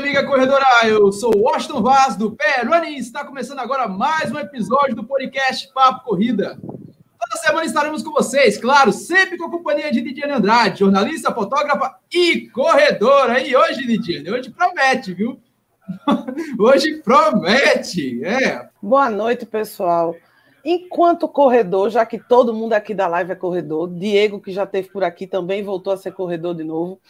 minha amiga corredora. Eu sou Washington Vaz do Pé Running. Está começando agora mais um episódio do podcast Papo Corrida. Toda semana estaremos com vocês, claro, sempre com a companhia de Lidiane Andrade, jornalista, fotógrafa e corredora. E hoje, Lidiane, hoje promete, viu? Hoje promete, é. Boa noite, pessoal. Enquanto corredor, já que todo mundo aqui da live é corredor, Diego, que já teve por aqui, também voltou a ser corredor de novo.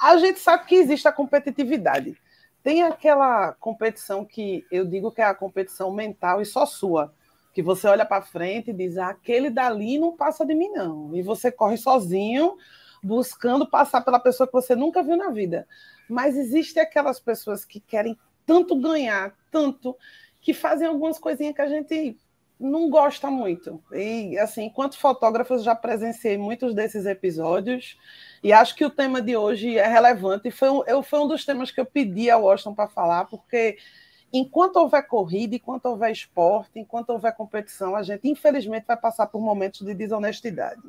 A gente sabe que existe a competitividade. Tem aquela competição que eu digo que é a competição mental e só sua. Que você olha para frente e diz: ah, aquele dali não passa de mim, não. E você corre sozinho, buscando passar pela pessoa que você nunca viu na vida. Mas existem aquelas pessoas que querem tanto ganhar, tanto, que fazem algumas coisinhas que a gente não gosta muito. E, assim, enquanto fotógrafos, já presenciei muitos desses episódios e acho que o tema de hoje é relevante. Foi um, eu, foi um dos temas que eu pedi ao Washington para falar, porque enquanto houver corrida, enquanto houver esporte, enquanto houver competição, a gente, infelizmente, vai passar por momentos de desonestidade.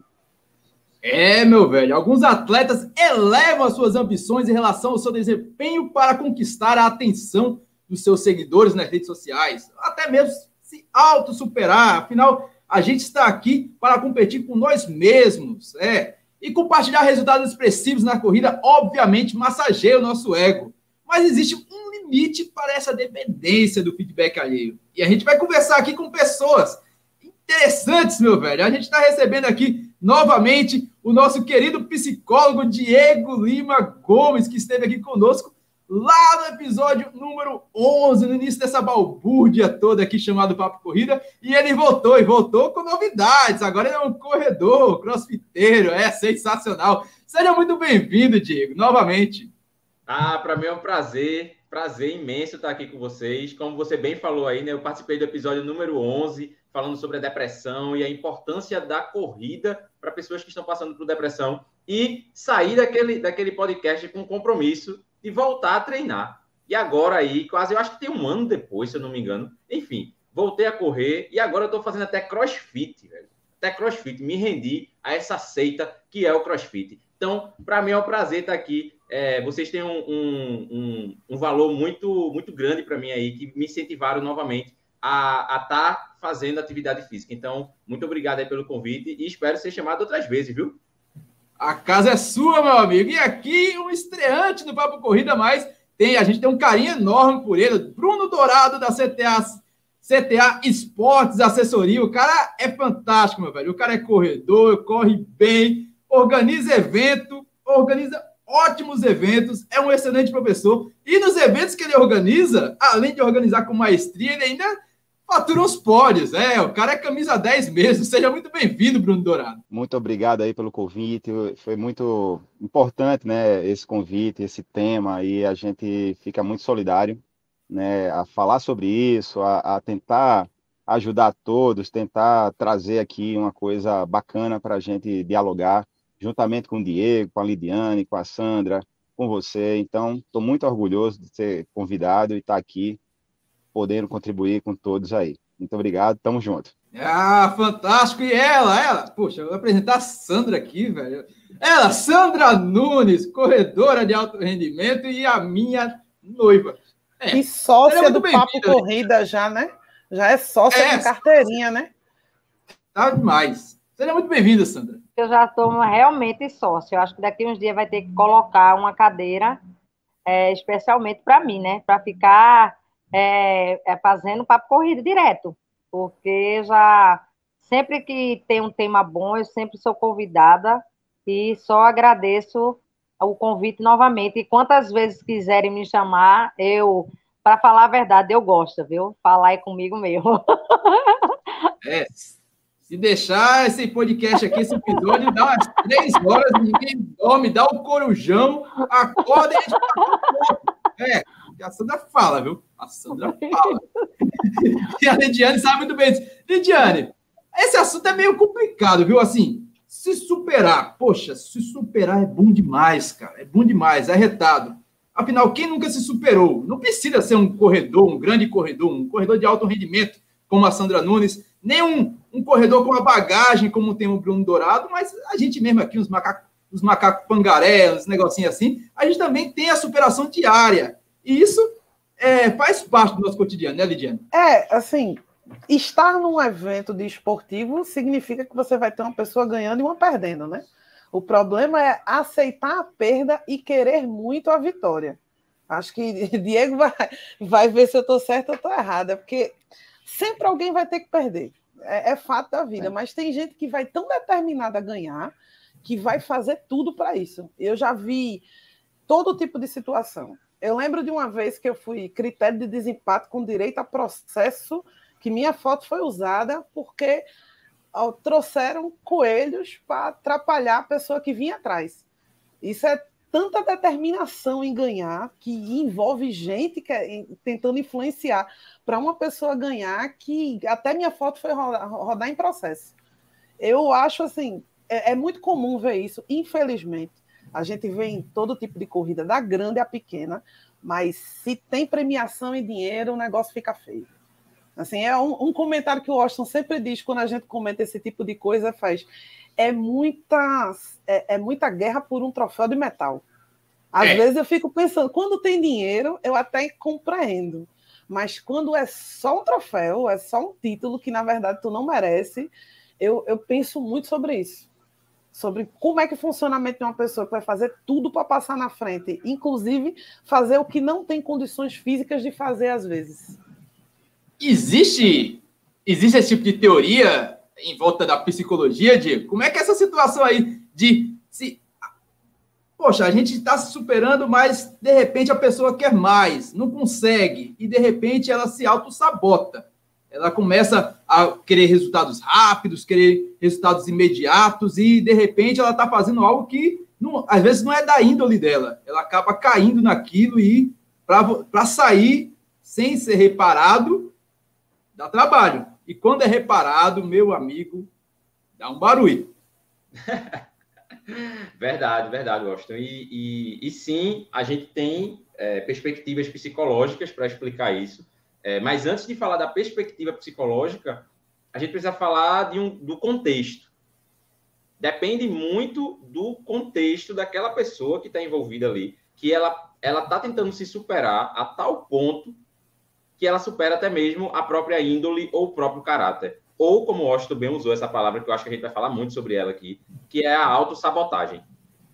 É, meu velho, alguns atletas elevam as suas ambições em relação ao seu desempenho para conquistar a atenção dos seus seguidores nas redes sociais, até mesmo se auto-superar. Afinal, a gente está aqui para competir com nós mesmos, é. E compartilhar resultados expressivos na corrida, obviamente, massageia o nosso ego. Mas existe um limite para essa dependência do feedback alheio. E a gente vai conversar aqui com pessoas interessantes, meu velho. A gente está recebendo aqui novamente o nosso querido psicólogo Diego Lima Gomes, que esteve aqui conosco lá no episódio número 11, no início dessa balbúrdia toda aqui chamado Papo Corrida, e ele voltou, e voltou com novidades. Agora ele é um corredor, crossfiteiro, é sensacional. Seja muito bem-vindo, Diego, novamente. Ah, para mim é um prazer, prazer imenso estar aqui com vocês. Como você bem falou aí, né, eu participei do episódio número 11, falando sobre a depressão e a importância da corrida para pessoas que estão passando por depressão e sair daquele, daquele podcast com compromisso de voltar a treinar. E agora aí, quase, eu acho que tem um ano depois, se eu não me engano. Enfim, voltei a correr e agora eu estou fazendo até crossfit, velho. Até crossfit. Me rendi a essa seita que é o crossfit. Então, para mim é um prazer estar aqui. É, vocês têm um, um, um, um, valor muito, muito grande para mim aí, que me incentivaram novamente a estar tá fazendo atividade física. Então, muito obrigado aí pelo convite e espero ser chamado outras vezes, viu? A casa é sua, meu amigo. E aqui um estreante do Papo Corrida, mas tem, a gente tem um carinho enorme por ele. Bruno Dourado, da CTA, CTA Esportes Assessoria. O cara é fantástico, meu velho. O cara é corredor, corre bem, organiza evento, organiza ótimos eventos, é um excelente professor. E nos eventos que ele organiza, além de organizar com maestria, ele ainda fatura os pódios. É, o cara é camisa 10 mesmo. Seja muito bem-vindo, Bruno Dourado. Muito obrigado aí pelo convite. Foi muito importante, né, esse convite, esse tema, e a gente fica muito solidário, né, a falar sobre isso, a, a tentar ajudar todos, tentar trazer aqui uma coisa bacana para a gente dialogar, juntamente com o Diego, com a Lidiane, com a Sandra, com você. Então, estou muito orgulhoso de ser convidado e estar tá aqui podendo contribuir com todos aí. Muito obrigado, tamo junto. Ah, fantástico! E ela, ela, poxa, eu vou apresentar a Sandra aqui, velho. Ela, Sandra Nunes, corredora de alto rendimento e a minha noiva. É, e sócia do Papo Corrida já, né? Já é sócia é, com carteirinha, né? Tá demais. Seja muito bem-vinda, Sandra. Eu já estou realmente sócia. Eu acho que daqui uns dias vai ter que colocar uma cadeira é, especialmente para mim, né? Para ficar é, é fazendo papo corrido direto, porque já sempre que tem um tema bom, eu sempre sou convidada e só agradeço o convite novamente. E quantas vezes quiserem me chamar, eu, para falar a verdade, eu gosto, viu? Falar é comigo mesmo. É, se deixar esse podcast aqui, esse episódio, dá umas três horas, ninguém dorme, dá o um corujão, acorda e a gente É, a Sandra fala, viu? A Sandra fala. e a Lidiane sabe muito bem disso. Lidiane, esse assunto é meio complicado, viu? Assim, se superar, poxa, se superar é bom demais, cara. É bom demais, é retado. Afinal, quem nunca se superou? Não precisa ser um corredor, um grande corredor, um corredor de alto rendimento, como a Sandra Nunes, nem um, um corredor com uma bagagem, como tem o Bruno Dourado, mas a gente mesmo aqui, uns macacos os macacos pangaré, os negocinhos assim, a gente também tem a superação diária. E isso é, faz parte do nosso cotidiano, né, Lidiane? É, assim, estar num evento de esportivo significa que você vai ter uma pessoa ganhando e uma perdendo, né? O problema é aceitar a perda e querer muito a vitória. Acho que Diego vai, vai ver se eu estou certa ou estou errada, porque sempre alguém vai ter que perder. É, é fato da vida, é. mas tem gente que vai tão determinada a ganhar que vai fazer tudo para isso. Eu já vi todo tipo de situação. Eu lembro de uma vez que eu fui critério de desempate com direito a processo, que minha foto foi usada porque ó, trouxeram coelhos para atrapalhar a pessoa que vinha atrás. Isso é tanta determinação em ganhar que envolve gente que é, tentando influenciar para uma pessoa ganhar que até minha foto foi rodar, rodar em processo. Eu acho assim, é, é, muito comum ver isso, infelizmente. A gente vê em todo tipo de corrida, da grande à pequena, mas se tem premiação e dinheiro, o negócio fica feio. Assim, é um, um comentário que o Austin sempre diz quando a gente comenta esse tipo de coisa, faz é muita, é, é muita guerra por um troféu de metal. Às é. vezes eu fico pensando, quando tem dinheiro, eu até compreendo. Mas quando é só um troféu, é só um título que, na verdade, tu não merece, eu, eu penso muito sobre isso. Sobre como é que funciona a mente de uma pessoa que vai fazer tudo para passar na frente, inclusive fazer o que não tem condições físicas de fazer às vezes. Existe, existe esse tipo de teoria em volta da psicologia, Diego? Como é que é essa situação aí de se. Poxa, a gente está se superando, mas de repente a pessoa quer mais, não consegue, e de repente ela se auto-sabota. Ela começa a querer resultados rápidos, querer resultados imediatos, e de repente ela está fazendo algo que não, às vezes não é da índole dela. Ela acaba caindo naquilo e para sair sem ser reparado, dá trabalho. E quando é reparado, meu amigo, dá um barulho. verdade, verdade, Washington. E, e, e, sim, a gente tem é, perspectivas psicológicas para explicar isso. É, mas antes de falar da perspectiva psicológica, a gente precisa falar um, do contexto. Depende muito do contexto daquela pessoa que está envolvida ali, que ela ela está tentando se superar a tal ponto que ela supera até mesmo a própria índole ou o próprio caráter. Ou, como o Washington bem usou essa palavra, que eu acho que a gente vai falar muito sobre ela aqui, que é a autossabotagem,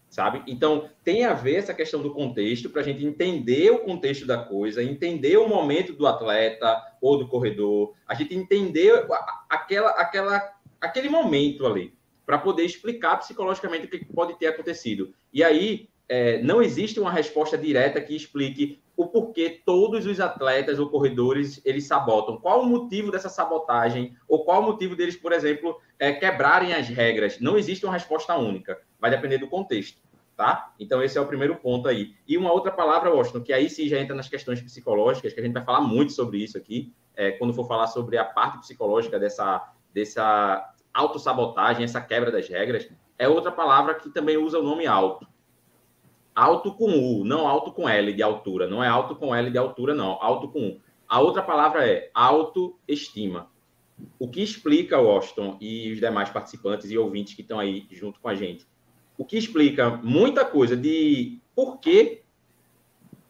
sabe? Então, tem a ver essa questão do contexto, para a gente entender o contexto da coisa, entender o momento do atleta ou do corredor, a gente entender aquela, aquela, aquele momento ali, para poder explicar psicologicamente o que pode ter acontecido. E aí, é, não existe uma resposta direta que explique o porquê todos os atletas ou corredores eles sabotam. Qual o motivo dessa sabotagem? Ou qual o motivo deles, por exemplo, é, quebrarem as regras? Não existe uma resposta única. Vai depender do contexto, tá? Então, esse é o primeiro ponto aí. E uma outra palavra, Washington, que aí sim já entra nas questões psicológicas, que a gente vai falar muito sobre isso aqui, é, quando for falar sobre a parte psicológica dessa, dessa autossabotagem, essa quebra das regras, é outra palavra que também usa o nome alto alto com U, não alto com L de altura. Não é alto com L de altura, não. Alto com U. A outra palavra é autoestima. O que explica, Washington, e os demais participantes e ouvintes que estão aí junto com a gente, o que explica muita coisa de por que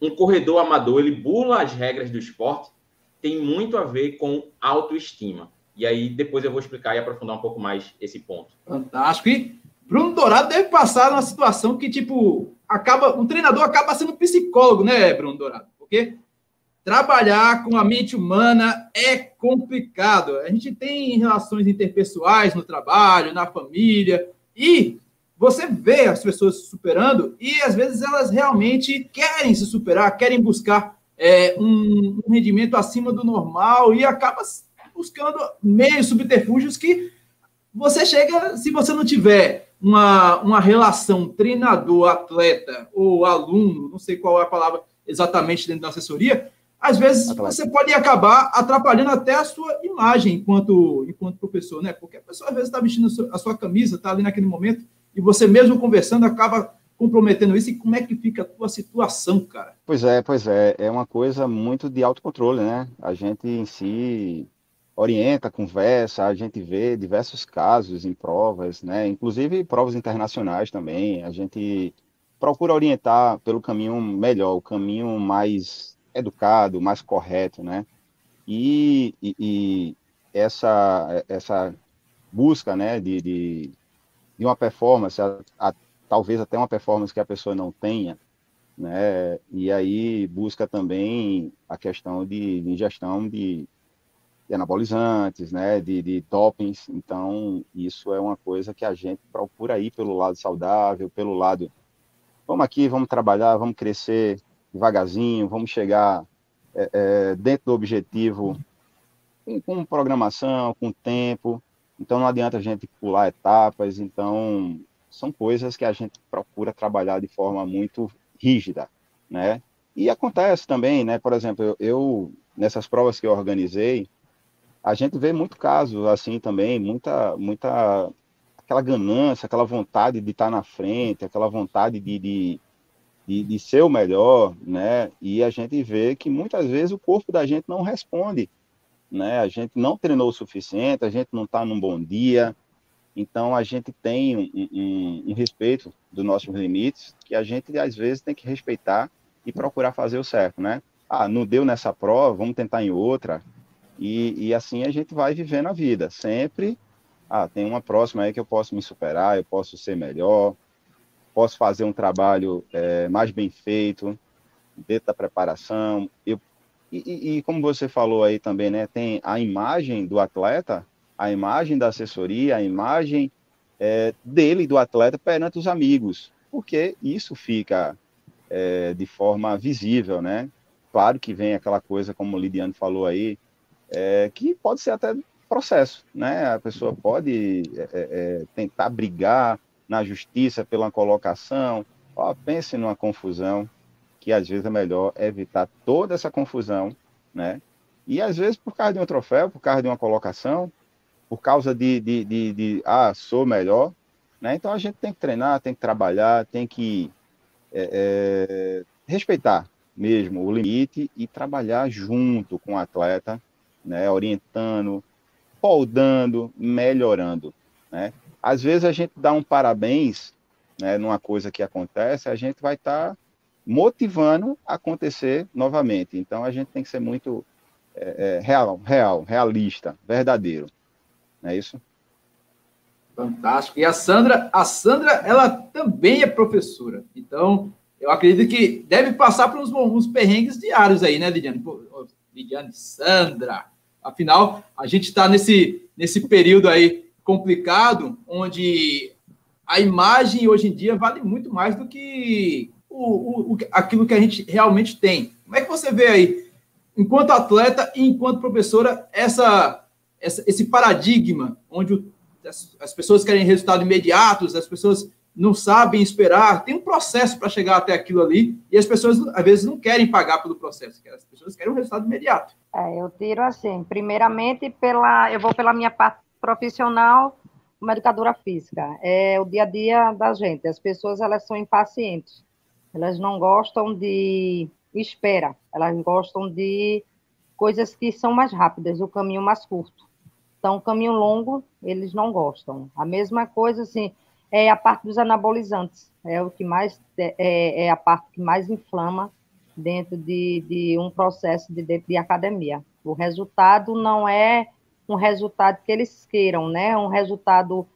um corredor amador ele bula as regras do esporte tem muito a ver com autoestima. E aí depois eu vou explicar e aprofundar um pouco mais esse ponto. Fantástico. E Bruno Dourado deve passar numa situação que, tipo, acaba, um treinador acaba sendo psicólogo, né, Bruno Dourado? Porque trabalhar com a mente humana é complicado. A gente tem relações interpessoais no trabalho, na família, e você vê as pessoas se superando e às vezes elas realmente querem se superar, querem buscar é, um, um rendimento acima do normal e acaba buscando meios subterfúgios que você chega, se você não tiver uma, uma relação treinador-atleta ou aluno, não sei qual é a palavra exatamente dentro da assessoria, às vezes Atleta. você pode acabar atrapalhando até a sua imagem enquanto, enquanto professor, né? Porque a pessoa às vezes está vestindo a sua camisa, está ali naquele momento, e você mesmo conversando acaba comprometendo isso. E como é que fica a tua situação, cara? Pois é, pois é. É uma coisa muito de autocontrole, né? A gente em si orienta, conversa, a gente vê diversos casos em provas, né? Inclusive provas internacionais também. A gente procura orientar pelo caminho melhor, o caminho mais educado, mais correto, né? E, e, e essa essa busca, né, de, de, de uma performance, a, a, talvez até uma performance que a pessoa não tenha, né? E aí busca também a questão de, de ingestão de, de, anabolizantes, né? De, de toppings. Então, isso é uma coisa que a gente procura ir pelo lado saudável, pelo lado vamos aqui, vamos trabalhar, vamos crescer devagarzinho, vamos chegar é, é, dentro do objetivo com, com programação, com tempo. Então, não adianta a gente pular etapas. Então, são coisas que a gente procura trabalhar de forma muito rígida, né? E acontece também, né? Por exemplo, eu, eu nessas provas que eu organizei, a gente vê muito casos assim também, muita, muita aquela ganância, aquela vontade de estar na frente, aquela vontade de, de, de, de, ser o melhor, né? E a gente vê que muitas vezes o corpo da gente não responde, né? A gente não treinou o suficiente, a gente não está num bom dia, então, a gente tem um, um, um, respeito dos nossos limites, que a gente, às vezes, tem que respeitar e procurar fazer o certo, né? Ah, não deu nessa prova, vamos tentar em outra. E, e assim a gente vai vivendo a vida. Sempre, ah, tem uma próxima aí que eu posso me superar, eu posso ser melhor, posso fazer um trabalho é, mais bem feito, dentro da preparação. Eu, e, e, como você falou aí também, né? Tem a imagem do atleta a imagem da assessoria, a imagem é, dele, do atleta, perante os amigos, porque isso fica é, de forma visível, né? Claro que vem aquela coisa, como o Lidiane falou aí, é, que pode ser até processo, né? A pessoa pode é, é, é, tentar brigar na justiça pela colocação, ó, pense numa confusão, que às vezes é melhor evitar toda essa confusão, né? E às vezes por causa de um troféu, por causa de uma colocação, por causa de, de, de, de, ah, sou melhor, né? Então a gente tem que treinar, tem que trabalhar, tem que é, é, respeitar mesmo o limite e trabalhar junto com o atleta, né? Orientando, podando, melhorando, né? Às vezes a gente dá um parabéns, né? Numa coisa que acontece, a gente vai estar tá motivando a acontecer novamente. Então a gente tem que ser muito é, é real, real, realista, verdadeiro. Não é isso? Fantástico. E a Sandra, a Sandra, ela também é professora. Então, eu acredito que deve passar por uns, uns perrengues diários aí, né, Lidiane? Lidiane, Sandra. Afinal, a gente está nesse, nesse período aí complicado, onde a imagem hoje em dia vale muito mais do que o, o, aquilo que a gente realmente tem. Como é que você vê aí, enquanto atleta e enquanto professora, essa essa, esse paradigma onde o, as, as, pessoas querem resultados imediatos, as pessoas não sabem esperar, tem um processo para chegar até aquilo ali, e as pessoas, às vezes, não querem pagar pelo processo, as pessoas querem um resultado imediato. É, eu tiro assim, primeiramente, pela, eu vou pela minha parte profissional, uma educadora física, é o dia a dia da gente, as pessoas, elas são impacientes, elas não gostam de espera, elas gostam de coisas que são mais rápidas, o caminho mais curto. Então, caminho longo, eles não gostam. A mesma coisa, assim, é a parte dos anabolizantes. É o que mais é, é, é a parte que mais inflama dentro de, de um processo de, de, de, academia. O resultado não é um resultado que eles queiram, né? Um resultado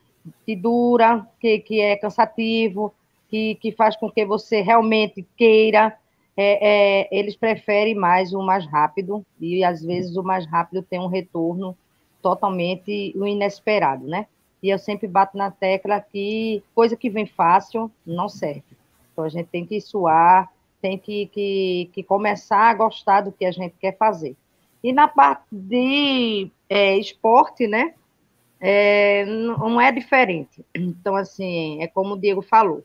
que dura, que, que é cansativo, que, que faz com que você realmente queira. É, é, eles preferem mais o mais rápido e às vezes o mais rápido tem um retorno totalmente inesperado, né? E eu sempre bato na tecla que coisa que vem fácil não serve. Então a gente tem que suar, tem que, que, que começar a gostar do que a gente quer fazer. E na parte de é, esporte, né? É, não é diferente. Então, assim, é como o Diego falou.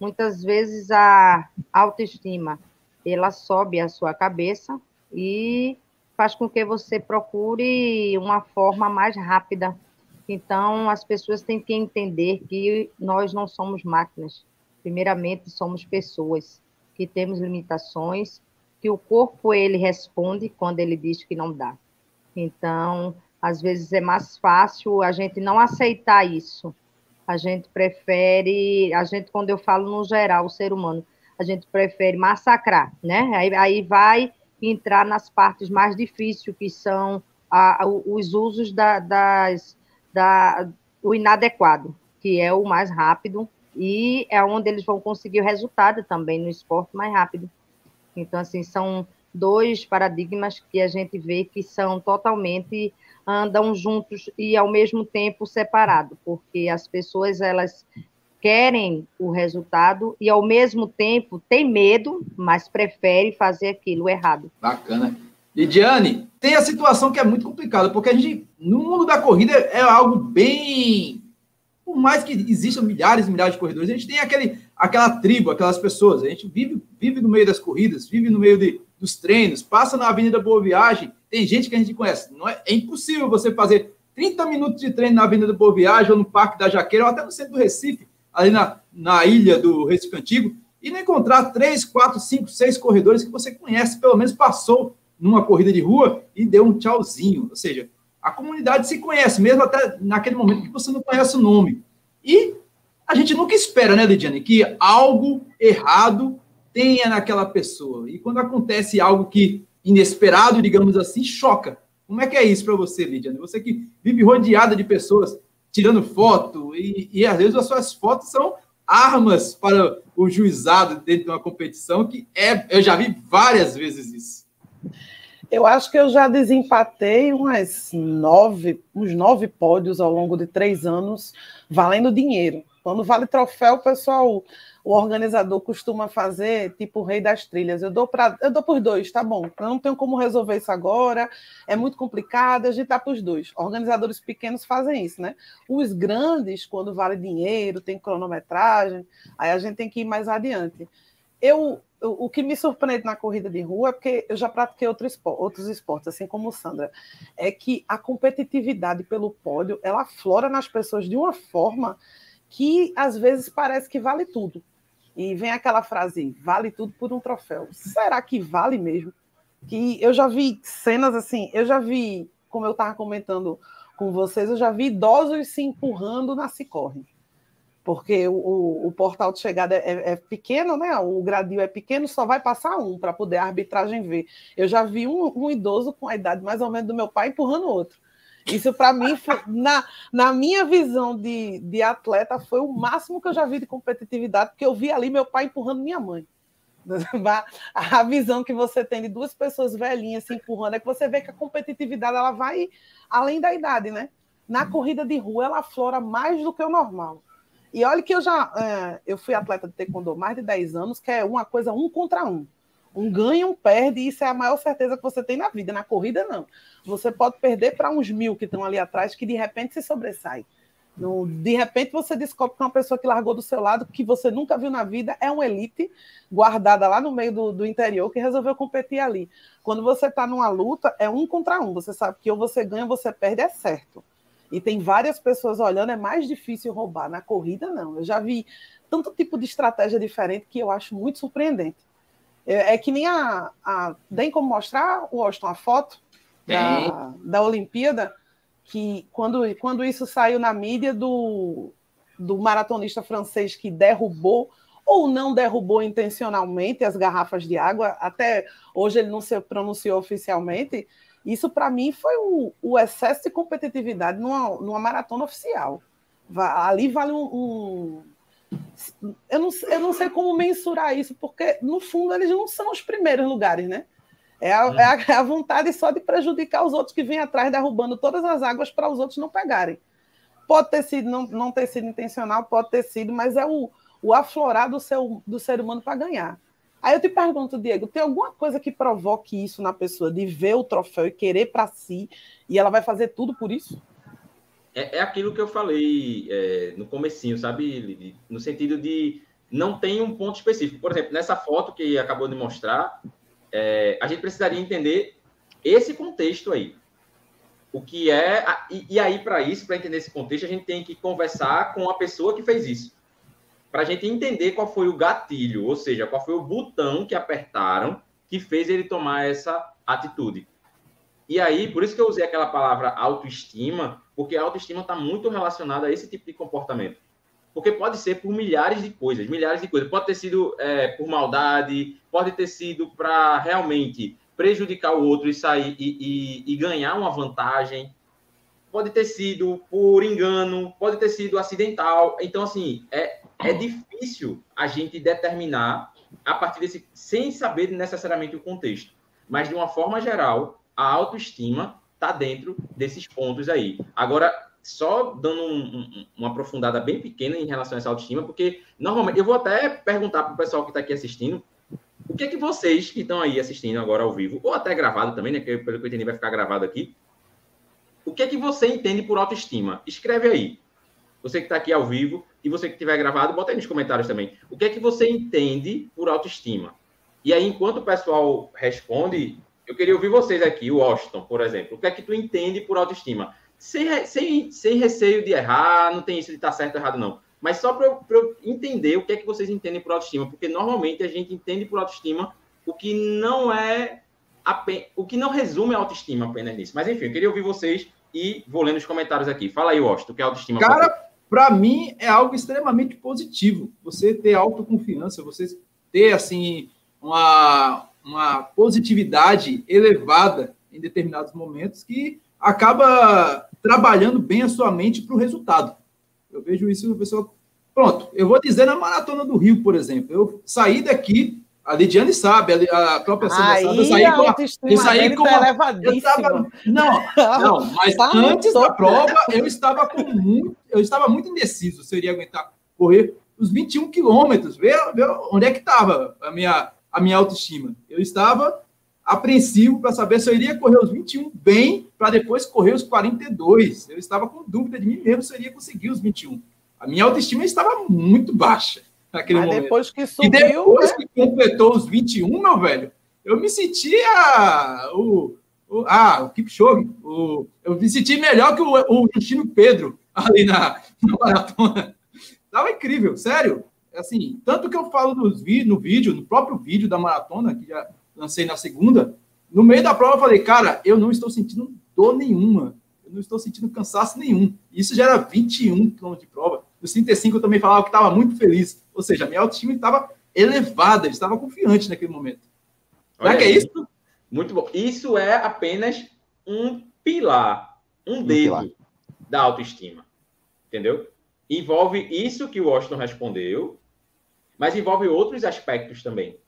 Muitas vezes a autoestima ela sobe a sua cabeça e faz com que você procure uma forma mais rápida. Então, as pessoas têm que entender que nós não somos máquinas. Primeiramente, somos pessoas que temos limitações, que o corpo ele responde quando ele diz que não dá. Então, Às vezes é mais fácil a gente não aceitar isso. A gente prefere, a gente, quando eu falo no geral, o ser humano, a gente prefere massacrar, né? Aí, aí vai entrar nas partes mais difíceis, que são a, os usos da, das, da, o inadequado, que é o mais rápido, e é onde eles vão conseguir o resultado também no esporte mais rápido. Então, assim, são dois paradigmas que a gente vê que são totalmente andam juntos e ao mesmo tempo separados, porque as pessoas elas querem o resultado e ao mesmo tempo têm medo, mas preferem fazer aquilo errado. Bacana. Lidiane, tem a situação que é muito complicada, porque a gente, no mundo da corrida, é algo bem por mais que existam milhares e milhares de corredores, a gente tem aquele, aquela tribo, aquelas pessoas. A gente vive, vive no meio das corridas, vive no meio de, dos treinos, passa na Avenida Boa Viagem. Tem gente que a gente conhece. Não é, é impossível você fazer 30 minutos de treino na Avenida Boa Viagem, ou no Parque da Jaqueira, ou até no centro do Recife, ali na, na ilha do Recife Antigo, e não encontrar três, quatro, cinco, seis corredores que você conhece, pelo menos passou numa corrida de rua e deu um tchauzinho. Ou seja, a comunidade se conhece, mesmo até naquele momento que você não conhece o nome. E a gente nunca espera, né, Lidiane, que algo errado tenha naquela pessoa. E quando acontece algo que inesperado, digamos assim, choca. Como é que é isso para você, Lidiane? Você que vive rodeada de pessoas tirando foto, e, e às vezes as suas fotos são armas para o juizado dentro de uma competição, que é, eu já vi várias vezes isso. Eu acho que eu já desempatei umas nove, uns nove pódios ao longo de três anos, valendo dinheiro. Quando vale troféu, o pessoal, o organizador costuma fazer tipo o rei das trilhas. Eu dou para, eu dou por dois, tá bom? Eu não tenho como resolver isso agora, é muito complicado, a gente dá para os dois. Organizadores pequenos fazem isso, né? Os grandes, quando vale dinheiro, tem cronometragem, aí a gente tem que ir mais adiante. Eu o, que me surpreende na corrida de rua é porque eu já pratiquei outro esporte, outros esportes, assim como Sandra, é que a competitividade pelo pódio ela flora nas pessoas de uma forma que às vezes parece que vale tudo. E vem aquela frase, vale tudo por um troféu. Será que vale mesmo? Que eu já vi cenas assim, eu já vi, como eu estava comentando com vocês, eu já vi idosos se empurrando na Cicorre porque o, o, portal de chegada é, é, pequeno, né? O gradil é pequeno, só vai passar um para poder a arbitragem ver. Eu já vi um, um, idoso com a idade mais ou menos do meu pai empurrando outro. Isso, para mim, foi, na, na minha visão de, de atleta, foi o máximo que eu já vi de competitividade, porque eu vi ali meu pai empurrando minha mãe. A visão que você tem de duas pessoas velhinhas se empurrando é que você vê que a competitividade ela vai além da idade, né? Na corrida de rua, ela aflora mais do que o normal. E olha que eu já é, eu fui atleta de taekwondo mais de 10 anos, que é uma coisa um contra um. Um ganha, um perde, e isso é a maior certeza que você tem na vida. Na corrida, não. Você pode perder para uns mil que estão ali atrás, que de repente se sobressai. No, de repente você descobre que uma pessoa que largou do seu lado, que você nunca viu na vida, é uma elite guardada lá no meio do, do interior que resolveu competir ali. Quando você está numa luta, é um contra um. Você sabe que ou você ganha ou você perde, é certo e tem várias pessoas olhando, é mais difícil roubar. Na corrida, não. Eu já vi tanto tipo de estratégia diferente que eu acho muito surpreendente. É, é que nem a, a. Tem como mostrar, Washington, a foto da, da Olimpíada, que quando, quando isso saiu na mídia do, do maratonista francês que derrubou ou não derrubou intencionalmente as garrafas de água, até hoje ele não se pronunciou oficialmente, isso, para mim, foi o, o, excesso de competitividade numa, numa maratona oficial. Ali vale um. um eu, não, eu não sei como mensurar isso, porque, no fundo, eles não são os primeiros lugares, né? É a, é a, é a vontade só de prejudicar os outros que vêm atrás, derrubando todas as águas para os outros não pegarem. Pode ter sido, não, não ter sido intencional, pode ter sido, mas é o, o aflorar do, seu, do ser humano para ganhar. Aí eu te pergunto, Diego, tem alguma coisa que provoque isso na pessoa, de ver o troféu e querer para si, e ela vai fazer tudo por isso? É, é aquilo que eu falei é, no comecinho, sabe? No sentido de não tem um ponto específico. Por exemplo, nessa foto que acabou de mostrar, é, a gente precisaria entender esse contexto aí. O que é. E, e aí, para isso, para entender esse contexto, a gente tem que conversar com a pessoa que fez isso para a gente entender qual foi o gatilho, ou seja, qual foi o botão que apertaram que fez ele tomar essa atitude. E aí, por isso que eu usei aquela palavra autoestima, porque a autoestima está muito relacionada a esse tipo de comportamento. Porque pode ser por milhares de coisas, milhares de coisas. Pode ter sido é, por maldade, pode ter sido para realmente prejudicar o outro e sair e, e, e ganhar uma vantagem. Pode ter sido por engano, pode ter sido acidental. Então, assim, é, é difícil a gente determinar a partir desse, sem saber necessariamente o contexto. Mas, de uma forma geral, a autoestima está dentro desses pontos aí. Agora, só dando um, um, uma aprofundada bem pequena em relação a essa autoestima, porque normalmente eu vou até perguntar para o pessoal que está aqui assistindo o que é que vocês que estão aí assistindo agora ao vivo, ou até gravado também, né? Que pelo que eu entendi vai ficar gravado aqui. O que é que você entende por autoestima? Escreve aí. Você que está aqui ao vivo e você que tiver gravado, bota aí nos comentários também. O que é que você entende por autoestima? E aí, enquanto o pessoal responde, eu queria ouvir vocês aqui, o Washington, por exemplo. O que é que tu entende por autoestima? Sem, sem, sem receio de errar, não tem isso de estar tá certo ou errado, não. Mas só para eu, eu, entender o que é que vocês entendem por autoestima, porque normalmente a gente entende por autoestima o que não é apenas, o que não resume a autoestima apenas nisso. Mas enfim, eu queria ouvir vocês e vou lendo os comentários aqui. Fala aí, Washington, o que é autoestima? Cara, para mim é algo extremamente positivo. Você ter autoconfiança, você ter assim uma uma positividade elevada em determinados momentos que acaba trabalhando bem a sua mente para o resultado. Eu vejo isso, pessoa. Pronto, eu vou dizer na Maratona do Rio, por exemplo. Eu saí daqui, a Lidiane sabe, a própria sabe, eu saí com a, eu saí com tá eu tava, não, não, mas tá antes da prova eu estava com muito, eu estava muito indeciso se eu iria aguentar correr os 21 quilômetros, ver, ver onde é que estava a minha a minha autoestima. Eu estava apreensivo para saber se eu iria correr os 21 bem para depois correr os 42. Eu estava com dúvida de mim mesmo se eu iria conseguir os 21. A minha autoestima estava muito baixa naquele Mas momento. depois que subiu, e depois né? que completou os 21, meu velho, eu me sentia o, o ah, o Kipchoge, o, eu me senti melhor que o, o Justino Pedro ali na, na maratona. Tava incrível, sério assim, tanto que eu falo nos no vídeo, no próprio vídeo da maratona, que já lancei na segunda, no meio da prova eu falei, cara, eu não estou sentindo dor nenhuma, eu não estou sentindo cansaço nenhum. Isso já era 21 km de prova. Nos 35 eu também falava que estava muito feliz. Ou seja, a minha autoestima estava elevada, eu estava confiante naquele momento. Será que é isso? Muito bom. Isso é apenas um pilar, um, um dedo pilar. da autoestima. Entendeu? Envolve isso que o Washington respondeu, mas envolve outros aspectos também.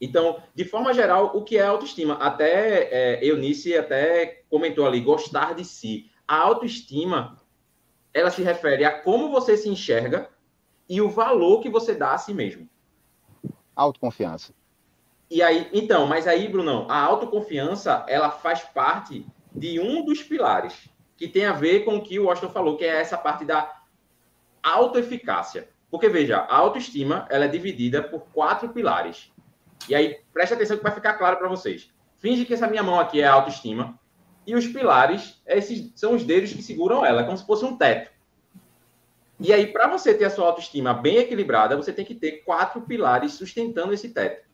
Então, de forma geral, o que é autoestima? Até é, Eunice até comentou ali, gostar de si. A autoestima, ela se refere a como você se enxerga e o valor que você dá a si mesmo. Autoconfiança. E aí, então, mas aí, Brunão, a autoconfiança, ela faz parte de um dos pilares que tem a ver com o que o Washington falou, que é essa parte da autoeficácia. Porque, veja, a autoestima ela é dividida por quatro pilares. E aí, preste atenção que vai ficar claro para vocês. Finge que essa minha mão aqui é a autoestima. E os pilares, esses são os dedos que seguram ela, como se fosse um teto. E aí, para você ter a sua autoestima bem equilibrada, você tem que ter quatro pilares sustentando esse teto.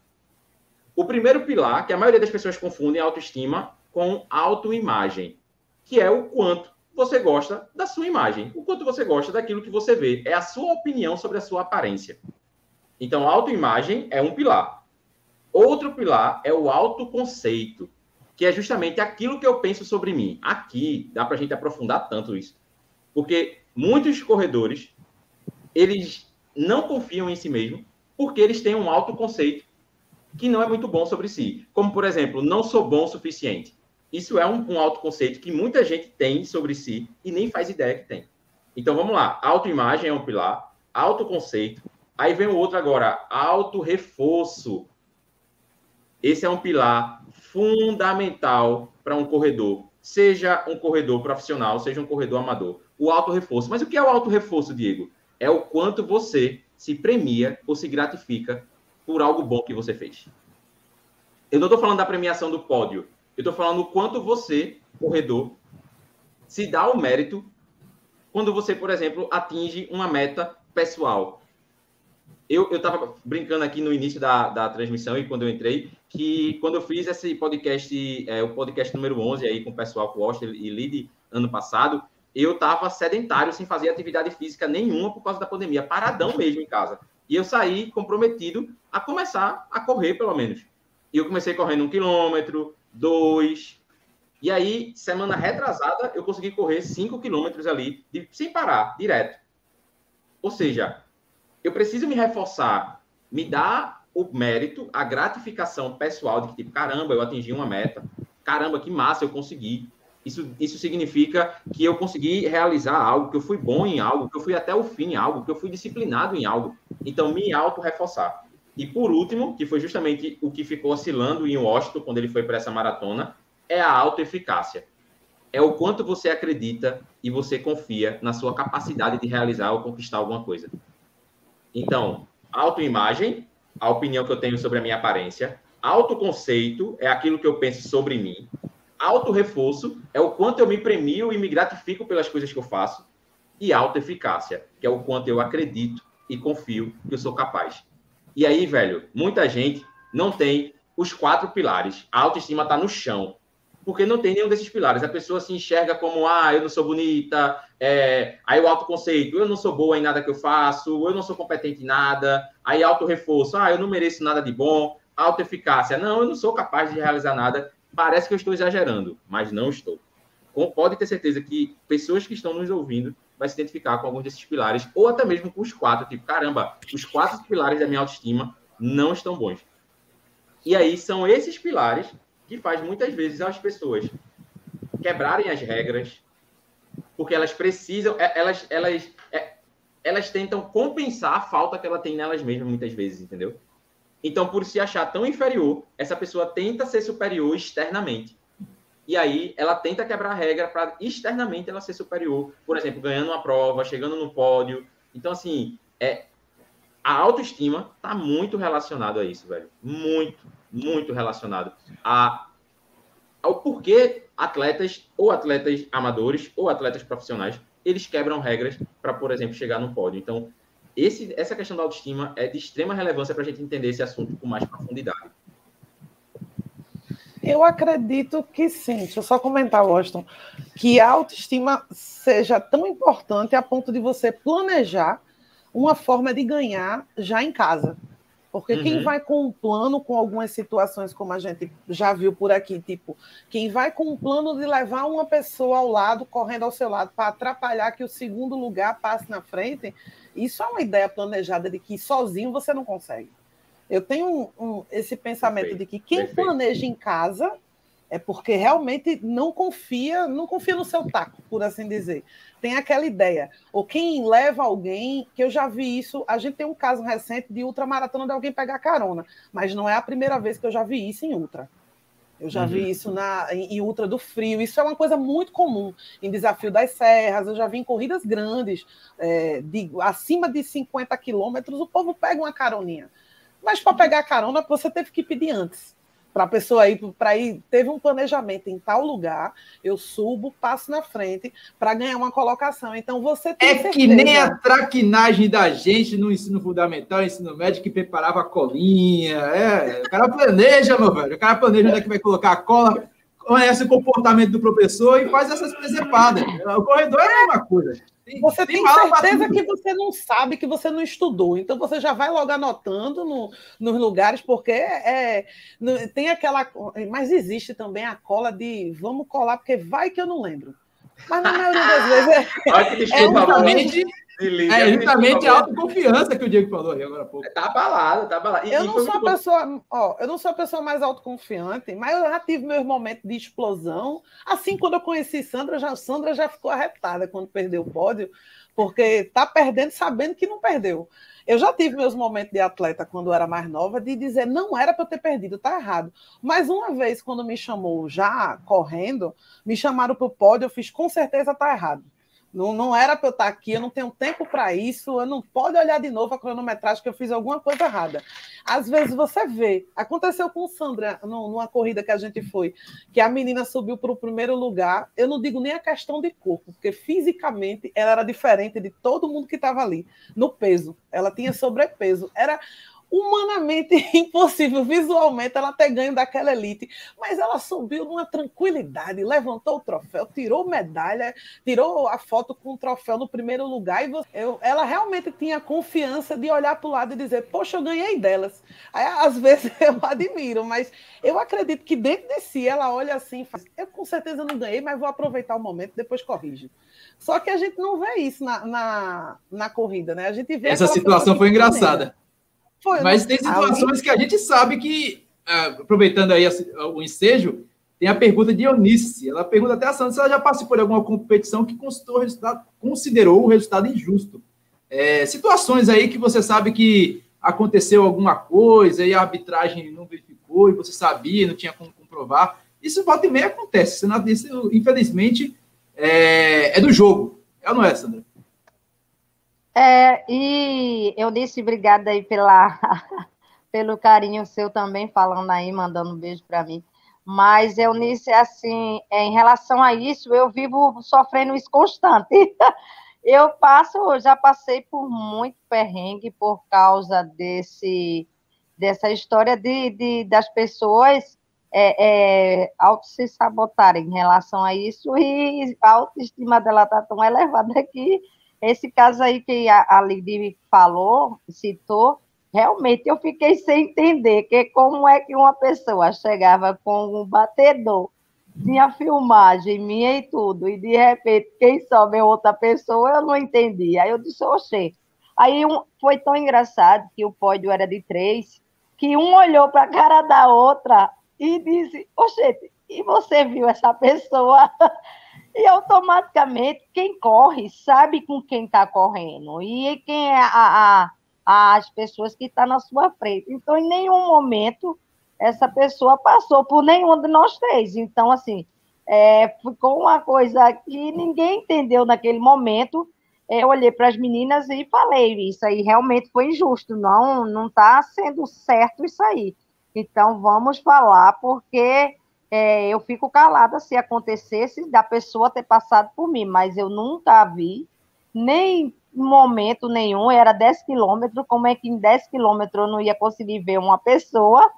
O primeiro pilar, que a maioria das pessoas confundem autoestima com autoimagem, que é o quanto você gosta da sua imagem, o quanto você gosta daquilo que você vê. É a sua opinião sobre a sua aparência. Então, autoimagem é um pilar. Outro pilar é o autoconceito, que é justamente aquilo que eu penso sobre mim. Aqui dá para a gente aprofundar tanto isso. Porque muitos corredores, eles não confiam em si mesmo porque eles têm um autoconceito que não é muito bom sobre si. Como, por exemplo, não sou bom o suficiente. Isso é um, um autoconceito que muita gente tem sobre si e nem faz ideia que tem. Então vamos lá. Autoimagem é um pilar, autoconceito. Aí vem o outro agora, autorreforço. Esse é um pilar fundamental para um corredor, seja um corredor profissional, seja um corredor amador. O autorreforço. Mas o que é o autorreforço, Diego? É o quanto você se premia ou se gratifica por algo bom que você fez. Eu não estou falando da premiação do pódio, eu estou falando o quanto você, corredor, se dá o mérito quando você, por exemplo, atinge uma meta pessoal. eu estava brincando aqui no início da, da transmissão e quando eu entrei, que quando eu fiz esse podcast, é, o podcast número 11 aí com o pessoal, com o Austin e Lid, ano passado, eu estava sedentário, sem fazer atividade física nenhuma por causa da pandemia, paradão mesmo em casa. E eu saí comprometido a começar a correr, pelo menos. E eu comecei correndo um quilômetro, dois. E aí, semana retrasada, eu consegui correr cinco quilômetros ali, de, sem parar, direto. Ou seja, eu preciso me reforçar, me dar o mérito, a gratificação pessoal de que, tipo, caramba, eu atingi uma meta. Caramba, que massa, eu consegui. Isso, isso significa que eu consegui realizar algo, que eu fui bom em algo, que eu fui até o fim em algo, que eu fui disciplinado em algo. Então, me auto-reforçar. E por último, que foi justamente o que ficou oscilando em Washington quando ele foi para essa maratona, é a autoeficácia. É o quanto você acredita e você confia na sua capacidade de realizar ou conquistar alguma coisa. Então, autoimagem, a opinião que eu tenho sobre a minha aparência. Autoconceito é aquilo que eu penso sobre mim. Auto-reforço é o quanto eu me premio e me gratifico pelas coisas que eu faço. E autoeficácia, que é o quanto eu acredito e confio que eu sou capaz. E aí, velho, muita gente não tem os quatro pilares. A autoestima está no chão porque não tem nenhum desses pilares. A pessoa se enxerga como, ah, eu não sou bonita, é... aí o autoconceito, eu não sou boa em nada que eu faço, eu não sou competente em nada, aí auto-reforço, ah, eu não mereço nada de bom, auto-eficácia, não, eu não sou capaz de realizar nada. Parece que eu estou exagerando, mas não estou. Pode ter certeza que pessoas que estão nos ouvindo vai se identificar com alguns desses pilares, ou até mesmo com os quatro, tipo, caramba, os quatro pilares da minha autoestima não estão bons. E aí são esses pilares que faz muitas vezes as pessoas quebrarem as regras, porque elas precisam, é, elas, elas, é, elas tentam compensar a falta que ela tem nelas mesmas muitas vezes, entendeu? Então, por se achar tão inferior, essa pessoa tenta ser superior externamente. E aí, ela tenta quebrar a regra para externamente ela ser superior. Por exemplo, ganhando uma prova, chegando no pódio. Então, assim, é, a autoestima está muito relacionado a isso, velho. Muito muito relacionado a, ao porquê atletas, ou atletas amadores, ou atletas profissionais, eles quebram regras para, por exemplo, chegar no pódio. Então, esse, essa questão da autoestima é de extrema relevância para a gente entender esse assunto com mais profundidade. Eu acredito que sim. Deixa eu só comentar, Washington, que a autoestima seja tão importante a ponto de você planejar uma forma de ganhar já em casa. Porque uhum. quem vai com um plano, com algumas situações, como a gente já viu por aqui, tipo, quem vai com um plano de levar uma pessoa ao lado, correndo ao seu lado, para atrapalhar que o segundo lugar passe na frente, isso é uma ideia planejada de que sozinho você não consegue. Eu tenho um, um, esse pensamento Perfeito. de que quem Perfeito. planeja em casa é porque realmente não confia, não confia no seu taco, por assim dizer. Tem aquela ideia. Ou quem leva alguém, que eu já vi isso, a gente tem um caso recente de ultramaratona de alguém pegar carona, mas não é a primeira vez que eu já vi isso em ultra. Eu já uhum. vi isso na, em, em, Ultra do Frio. Isso é uma coisa muito comum. Em Desafio das Serras, eu já vi em corridas grandes, é, de, acima de 50 quilômetros, o povo pega uma caroninha. Mas para pegar carona, você teve que pedir antes para a pessoa ir para ir teve um planejamento em tal lugar, eu subo, passo na frente para ganhar uma colocação. Então você tem É certeza. que nem a traquinagem da gente no ensino fundamental, ensino médio que preparava a colinha, é, o cara planeja, meu velho, o cara planeja onde é que vai colocar a cola, conhece o comportamento do professor e faz essas presepadas. O corredor é a mesma coisa. Você tem, tem certeza que você não sabe, que você não estudou. Então você já vai logo anotando no, nos lugares, porque é, tem aquela. Mas existe também a cola de vamos colar, porque vai que eu não lembro. Mas na maioria das vezes é. Olha que desculpa, é, é justamente a autoconfiança que o Diego falou aí agora há pouco. Tá abalado, tá abalado. eu não sou a pessoa, ó, eu não sou a pessoa mais autoconfiante, mas eu já tive meus momentos de explosão. Assim, quando eu conheci Sandra, já, Sandra já ficou arretada quando perdeu o pódio, porque tá perdendo sabendo que não perdeu. Eu já tive meus momentos de atleta quando eu era mais nova de dizer não era para eu ter perdido, tá errado. Mas uma vez quando me chamou já correndo, me chamaram para o pódio, eu fiz com certeza tá errado. Não, não era para eu estar aqui, eu não tenho tempo para isso, eu não pode olhar de novo a cronometragem que eu fiz alguma coisa errada. às vezes você vê. Aconteceu com Sandra numa corrida que a gente foi, que a menina subiu para o primeiro lugar. Eu não digo nem a questão de corpo, porque fisicamente ela era diferente de todo mundo que estava ali. No peso, ela tinha sobrepeso. Era humanamente impossível, visualmente, ela ter ganho daquela elite. Mas ela subiu numa tranquilidade, levantou o troféu, tirou medalha, tirou a foto com o troféu no primeiro lugar. E eu, ela realmente tinha confiança de olhar para o lado e dizer: Poxa, eu ganhei delas. Aí, às vezes eu admiro, mas eu acredito que dentro de si ela olha assim: faz, Eu com certeza não ganhei, mas vou aproveitar o momento, depois corrijo. Só que a gente não vê isso na, na, na corrida, né? A gente vê. Essa situação foi engraçada. Foi, Mas tem situações que a gente sabe que, uh, aproveitando aí o ensejo, tem a pergunta de Eunice. Ela pergunta até a Sandra se ela já participou de alguma competição que considerou o resultado, considerou o resultado injusto. É, situações aí que você sabe que aconteceu alguma coisa e a arbitragem não verificou e você sabia, não tinha como comprovar. Isso volta e meia acontece. Isso, infelizmente, é, é do jogo. É ou não é, Sandra? É, e eu disse obrigada aí pela, pelo carinho seu também, falando aí, mandando um beijo para mim. Mas eu disse assim, é, em relação a isso, eu vivo sofrendo isso constante. Eu passo, já passei por muito perrengue por causa desse, dessa história de, de das pessoas é, é, auto se sabotarem em relação a isso e a autoestima dela está tão elevada que esse caso aí que a, a falou, citou, realmente eu fiquei sem entender que como é que uma pessoa chegava com um batedor, tinha filmagem minha e tudo, e de repente quem sobe é outra pessoa, eu não entendi. Aí eu disse, oxê. Aí um, foi tão engraçado que o pódio era de três, que um olhou para a cara da outra e disse, oxê, e você viu essa pessoa? E automaticamente quem corre sabe com quem está correndo e quem é a, a, as pessoas que estão tá na sua frente. Então, em nenhum momento essa pessoa passou por nenhum de nós três. Então, assim, é, ficou uma coisa que ninguém entendeu naquele momento. Eu olhei para as meninas e falei, isso aí realmente foi injusto, não não está sendo certo isso aí. Então, vamos falar, porque é, eu fico calada se acontecesse da pessoa ter passado por mim, mas eu nunca vi, nem em momento nenhum, era 10 quilômetros, como é que em 10 quilômetros eu não ia conseguir ver uma pessoa,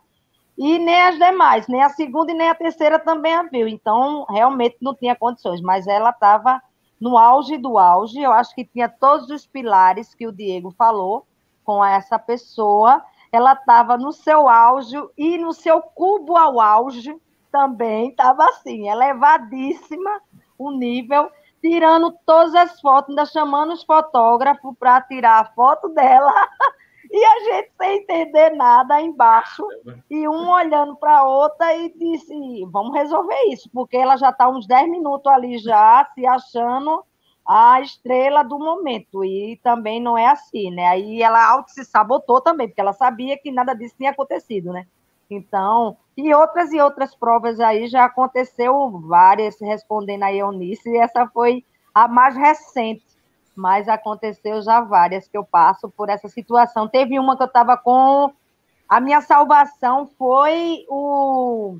e nem as demais, nem a segunda e nem a terceira também a viu, então realmente não tinha condições, mas ela estava no auge do auge, eu acho que tinha todos os pilares que o Diego falou com essa pessoa, ela estava no seu auge e no seu cubo ao auge, também estava assim, elevadíssima o nível, tirando todas as fotos, ainda chamando os fotógrafos para tirar a foto dela, e a gente sem entender nada embaixo, e um olhando para a outra e disse, vamos resolver isso, porque ela já está uns 10 minutos ali já, se achando a estrela do momento, e também não é assim, né? Aí ela auto se sabotou também, porque ela sabia que nada disso tinha acontecido, né? Então, e outras e outras provas aí já aconteceu várias, respondendo a Eunice, e essa foi a mais recente, mas aconteceu já várias que eu passo por essa situação. Teve uma que eu estava com. A minha salvação foi o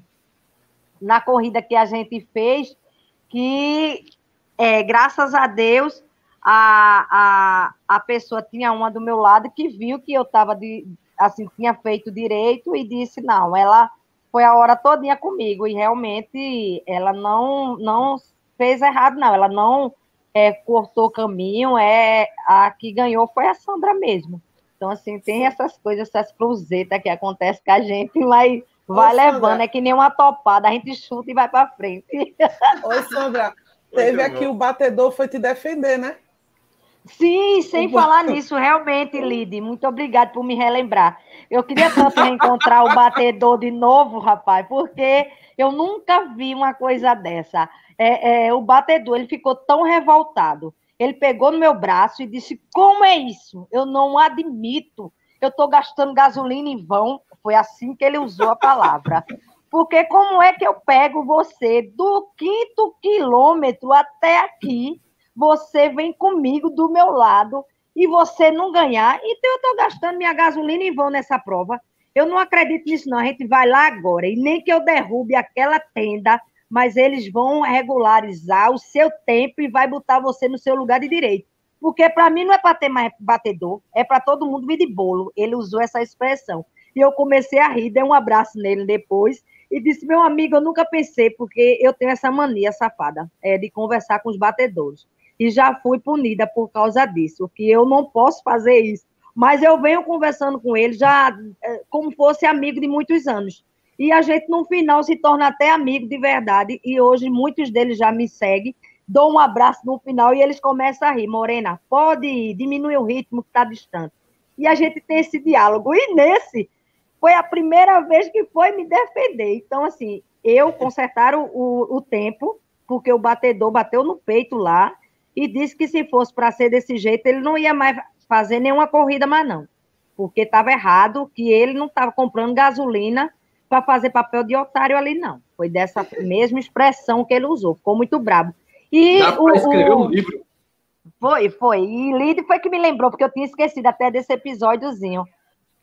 na corrida que a gente fez, que é, graças a Deus a, a, a pessoa tinha uma do meu lado que viu que eu estava de, assim, tinha feito direito e disse, não, ela foi a hora todinha comigo, e realmente ela não, não fez errado, não, ela não é, cortou caminho, é, a que ganhou foi a Sandra mesmo. Então, assim, tem essas coisas, essas cruzetas que acontecem com a gente, mas vai Ô, levando, Sandra. é que nem uma topada, a gente chuta e vai para frente. Oi, Sandra, teve aqui o batedor, foi te defender, né? Sim, sem falar nisso, realmente, Lide, muito obrigado por me relembrar. Eu queria tanto reencontrar o batedor de novo, rapaz, porque eu nunca vi uma coisa dessa. É, é, o batedor, ele ficou tão revoltado. Ele pegou no meu braço e disse: Como é isso? Eu não admito. Eu estou gastando gasolina em vão. Foi assim que ele usou a palavra. Porque como é que eu pego você do quinto quilômetro até aqui você vem comigo do meu lado e você não ganhar, então eu estou gastando minha gasolina em vão nessa prova. Eu não acredito nisso, não. A gente vai lá agora. E nem que eu derrube aquela tenda, mas eles vão regularizar o seu tempo e vai botar você no seu lugar de direito. Porque para mim não é para ter mais batedor, é para todo mundo vir de bolo. Ele usou essa expressão. E eu comecei a rir, dei um abraço nele depois e disse: Meu amigo, eu nunca pensei, porque eu tenho essa mania safada é, de conversar com os batedores. E já fui punida por causa disso, que eu não posso fazer isso mas eu venho conversando com ele já é, como fosse amigo de muitos anos. E a gente, no final, se torna até amigo de verdade. E hoje, muitos deles já me seguem. Dou um abraço no final e eles começam a rir. Morena, pode ir, diminui o ritmo que está distante. E a gente tem esse diálogo. E nesse, foi a primeira vez que foi me defender. Então, assim, eu consertar o, o, o tempo, porque o batedor bateu no peito lá e disse que se fosse para ser desse jeito, ele não ia mais fazer nenhuma corrida mais não, porque estava errado que ele não estava comprando gasolina para fazer papel de otário ali, não. Foi dessa mesma expressão que ele usou, ficou muito brabo. E Dá para escrever um livro. Foi, foi. E Lide foi que me lembrou, porque eu tinha esquecido até desse episódiozinho.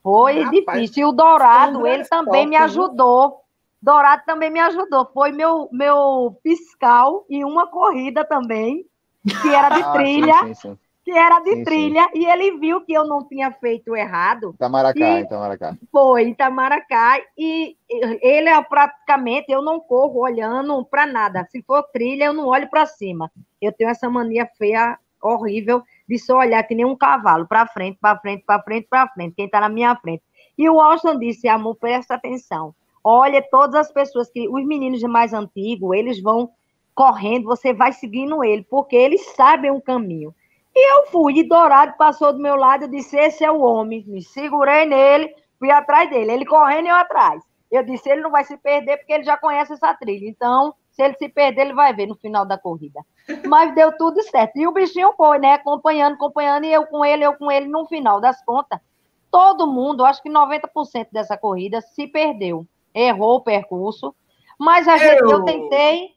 Foi Rapaz, difícil. E o Dourado, ele também me ajudou. Dourado também me ajudou. Foi meu, meu fiscal e uma corrida também, que era de ah, trilha. Sim, sim, sim que era de trilha, e ele viu que eu não tinha feito errado. Itamaracá, Itamaracá. Foi, Itamaracá, e ele é praticamente, eu não corro olhando para nada. Se for trilha, eu não olho para cima. Eu tenho essa mania feia, horrível, de só olhar que nem um cavalo, para frente, para frente, para frente, para frente, quem está na minha frente. E o Austin disse, amor, presta atenção. Olha, todas as pessoas que, os meninos mais antigos, eles vão correndo, você vai seguindo ele, porque eles sabem o caminho. E eu fui, e Dourado passou do meu lado, eu disse, esse é o homem. Me segurei nele, fui atrás dele. Ele correndo e eu atrás. Eu disse, ele não vai se perder porque ele já conhece essa trilha. Então, se ele se perder, ele vai ver no final da corrida. Mas deu tudo certo. E o bichinho foi, né? Acompanhando, acompanhando, e eu com ele, eu com ele. No final das contas, todo mundo, acho que 90% dessa corrida se perdeu. Errou o percurso. Mas a gente, eu... eu tentei,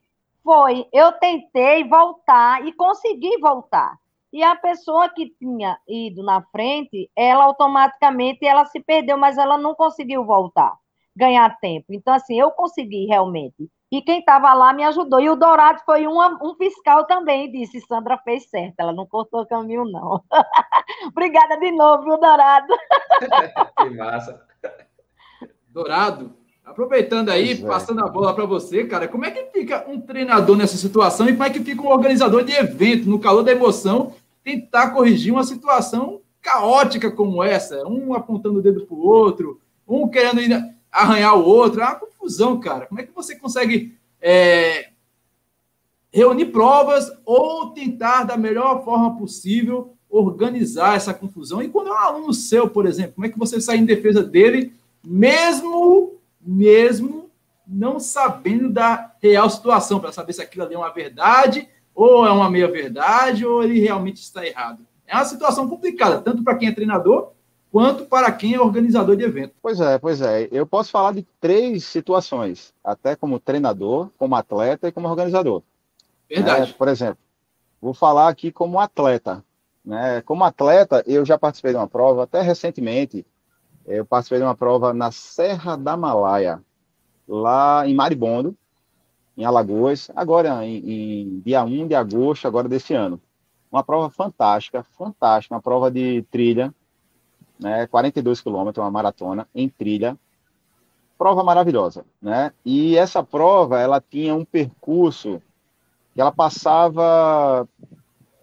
foi, eu tentei voltar e consegui voltar. E a pessoa que tinha ido na frente, ela automaticamente ela se perdeu, mas ela não conseguiu voltar, ganhar tempo. Então, assim, eu consegui realmente. E quem estava lá me ajudou. E o Dourado foi uma, um fiscal também, disse, Sandra fez certo, ela não cortou o caminho, não. Obrigada de novo, viu, Dourado? que massa. Dourado, aproveitando aí, é. passando a bola para você, cara, como é que fica um treinador nessa situação e como é que fica um organizador de evento, no calor da emoção, tentar corrigir uma situação caótica como essa, um apontando o dedo para o outro, um querendo arranhar o outro, é uma confusão, cara. Como é que você consegue é, reunir provas ou tentar da melhor forma possível organizar essa confusão? E quando é um aluno seu, por exemplo, como é que você sai em defesa dele, mesmo, mesmo não sabendo da real situação, para saber se aquilo ali é uma verdade ou é uma meia-verdade, ou ele realmente está errado. É uma situação complicada, tanto para quem é treinador, quanto para quem é organizador de evento. Pois é, pois é. Eu posso falar de três situações, até como treinador, como atleta e como organizador. Verdade. É, por exemplo, vou falar aqui como atleta. Né? Como atleta, eu já participei de uma prova, até recentemente, eu participei de uma prova na Serra da Malaia, lá em Maribondo, em Alagoas, agora em, em dia 1 de agosto, agora desse ano. Uma prova fantástica, fantástica, uma prova de trilha, né, 42 quilômetros, uma maratona em trilha, prova maravilhosa, né? E essa prova, ela tinha um percurso que ela passava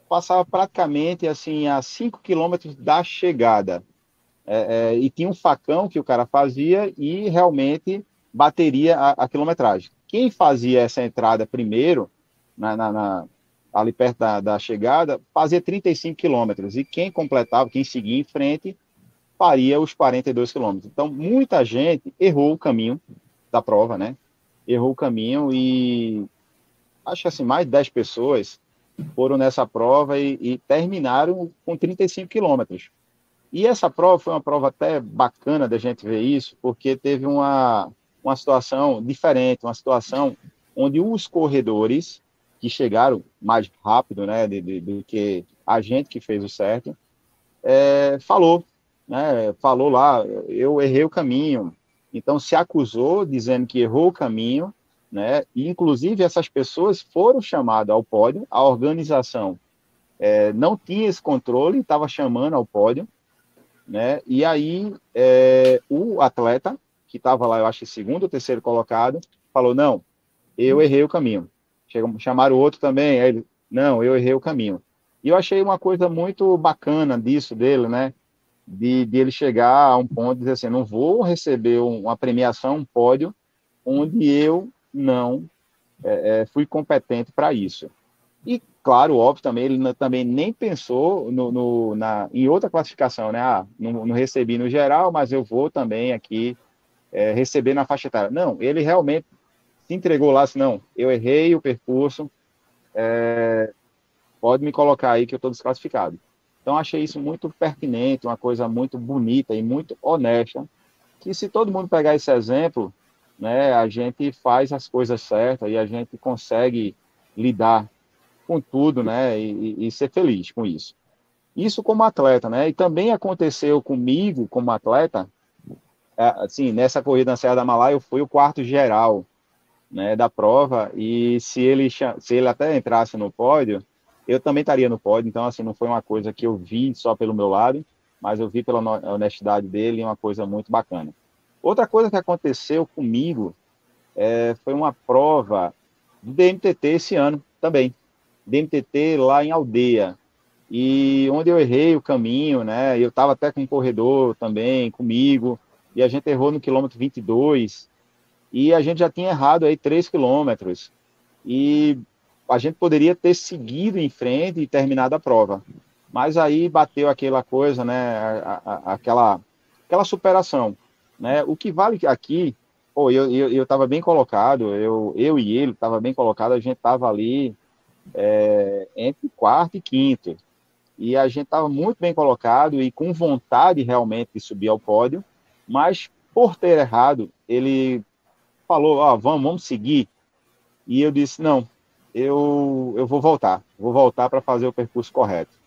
passava praticamente assim a 5 quilômetros da chegada. É, é, e tinha um facão que o cara fazia e realmente bateria a, a quilometragem quem fazia essa entrada primeiro, na, na, na, ali perto da, da, chegada, fazia 35 quilômetros, e quem completava, quem seguia em frente, faria os 42 quilômetros. Então, muita gente errou o caminho da prova, né? Errou o caminho e acho que assim, mais de 10 pessoas foram nessa prova e, e terminaram com 35 quilômetros. E essa prova foi uma prova até bacana da gente ver isso, porque teve uma, uma situação diferente, uma situação onde os corredores que chegaram mais rápido, né, do que a gente que fez o certo, é, falou né, falou lá, eu errei o caminho. Então se acusou dizendo que errou o caminho, né? E inclusive essas pessoas foram chamadas ao pódio, a organização é, não tinha esse controle, estava chamando ao pódio, né? E aí é, o atleta que estava lá, eu acho, segundo ou terceiro colocado, falou não, eu errei o caminho. Chamaram o outro também, aí ele, não, eu errei o caminho. E eu achei uma coisa muito bacana disso dele, né? De, de ele chegar a um ponto de dizer assim, não vou receber uma premiação, um pódio, onde eu não é, é, fui competente para isso. Claro, óbvio, também, ele também nem pensou no, no, na, em outra classificação, né? Ah, não, não, recebi no geral, mas eu vou também aqui é, receber na faixa etária. Não, ele realmente se entregou lá, assim, não, eu errei o percurso, é, pode me colocar aí que eu estou desclassificado. Então, achei isso muito pertinente, uma coisa muito bonita e muito honesta, que se todo mundo pegar esse exemplo, né, a gente faz as coisas certas e a gente consegue lidar com tudo, né, e, e ser feliz com isso. Isso como atleta, né, e também aconteceu comigo como atleta, é, assim, nessa corrida na Serra da Malá, eu fui o quarto geral, né, da prova, e se ele, se ele até entrasse no pódio, eu também estaria no pódio, então, assim, não foi uma coisa que eu vi só pelo meu lado, mas eu vi pela honestidade dele, uma coisa muito bacana. Outra coisa que aconteceu comigo é, foi uma prova do DMTT esse ano também. DMTT lá em Aldeia. E onde eu errei o caminho, né? Eu estava até com um corredor também comigo, e a gente errou no quilômetro 22, e a gente já tinha errado aí 3 quilômetros. E a gente poderia ter seguido em frente e terminado a prova. Mas aí bateu aquela coisa, né? A, a, aquela, aquela superação. Né? O que vale aqui, pô, eu estava eu, eu bem colocado, eu, eu e ele estava bem colocado, a gente estava ali é, entre quarto e quinto. E a gente estava muito bem colocado e com vontade realmente de subir ao pódio, mas por ter errado, ele falou: ah, vamos, vamos seguir. E eu disse: não, eu, eu vou voltar, vou voltar para fazer o percurso correto.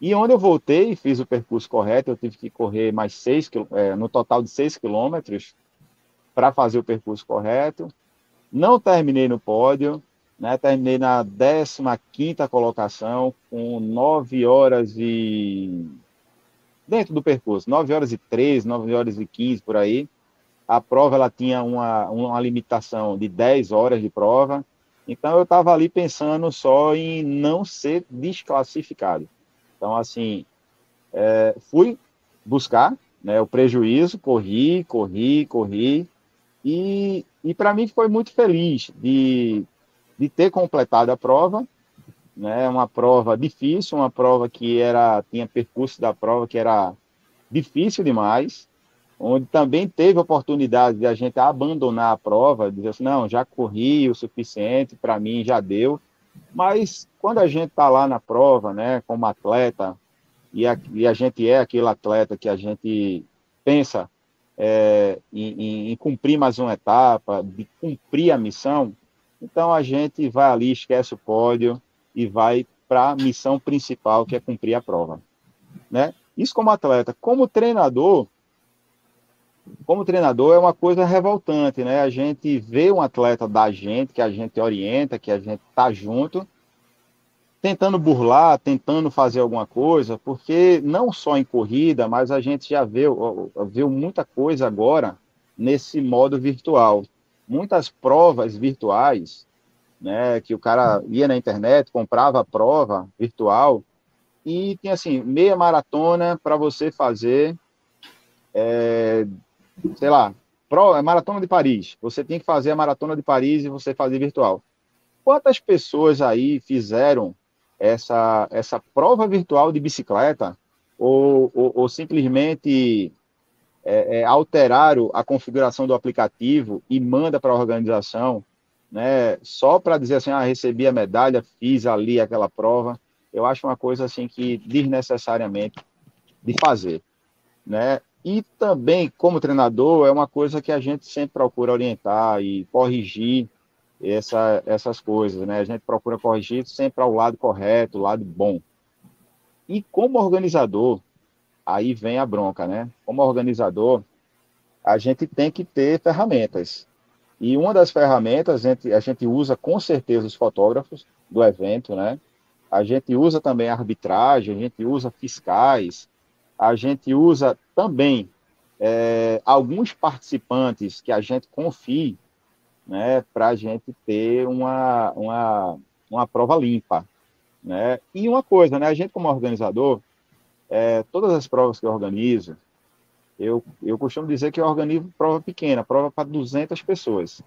E onde eu voltei, fiz o percurso correto, eu tive que correr mais seis, é, no total de seis quilômetros, para fazer o percurso correto. Não terminei no pódio, né? terminei na 15 colocação, com 9 horas e. dentro do percurso, 9 horas e 13, 9 horas e 15 por aí. A prova ela tinha uma, uma limitação de 10 horas de prova, então eu estava ali pensando só em não ser desclassificado. Então, assim, é, fui buscar né, o prejuízo, corri, corri, corri, e, e para mim foi muito feliz de, de ter completado a prova, né, uma prova difícil, uma prova que era tinha percurso da prova que era difícil demais, onde também teve oportunidade de a gente abandonar a prova, dizer assim, não, já corri o suficiente, para mim já deu, mas quando a gente está lá na prova, né, como atleta, e a, e a, gente é aquele atleta que a gente pensa é, em, em, cumprir mais uma etapa, de cumprir a missão, então a gente vai ali, esquece o pódio e vai para a missão principal, que é cumprir a prova. Né? Isso como atleta. Como treinador, como treinador é uma coisa revoltante, né? A gente vê um atleta da gente, que a gente orienta, que a gente tá junto, tentando burlar, tentando fazer alguma coisa, porque não só em corrida, mas a gente já viu, viu muita coisa agora nesse modo virtual. Muitas provas virtuais, né, que o cara ia na internet, comprava a prova virtual e tinha assim, meia maratona para você fazer é, sei lá, pro, é maratona de Paris. Você tem que fazer a maratona de Paris e você fazer virtual. Quantas pessoas aí fizeram essa, essa prova virtual de bicicleta ou, ou, ou simplesmente é, é, alteraram a configuração do aplicativo e manda para a organização, né, só para dizer assim, ah, recebi a medalha, fiz ali aquela prova. Eu acho uma coisa assim que desnecessariamente de fazer, né? E também, como treinador, é uma coisa que a gente sempre procura orientar e corrigir essa, essas coisas, né? A gente procura corrigir sempre ao lado correto, lado bom. E como organizador, aí vem a bronca, né? Como organizador, a gente tem que ter ferramentas. E uma das ferramentas, a gente, a gente usa com certeza os fotógrafos do evento, né? A gente usa também arbitragem, a gente usa fiscais, a gente usa também é, alguns participantes que a gente confie, né, para a gente ter uma, uma, uma prova limpa. Né? E uma coisa, né, a gente como organizador, é, todas as provas que eu organizo, eu, eu costumo dizer que eu organizo prova pequena, prova para 200 pessoas.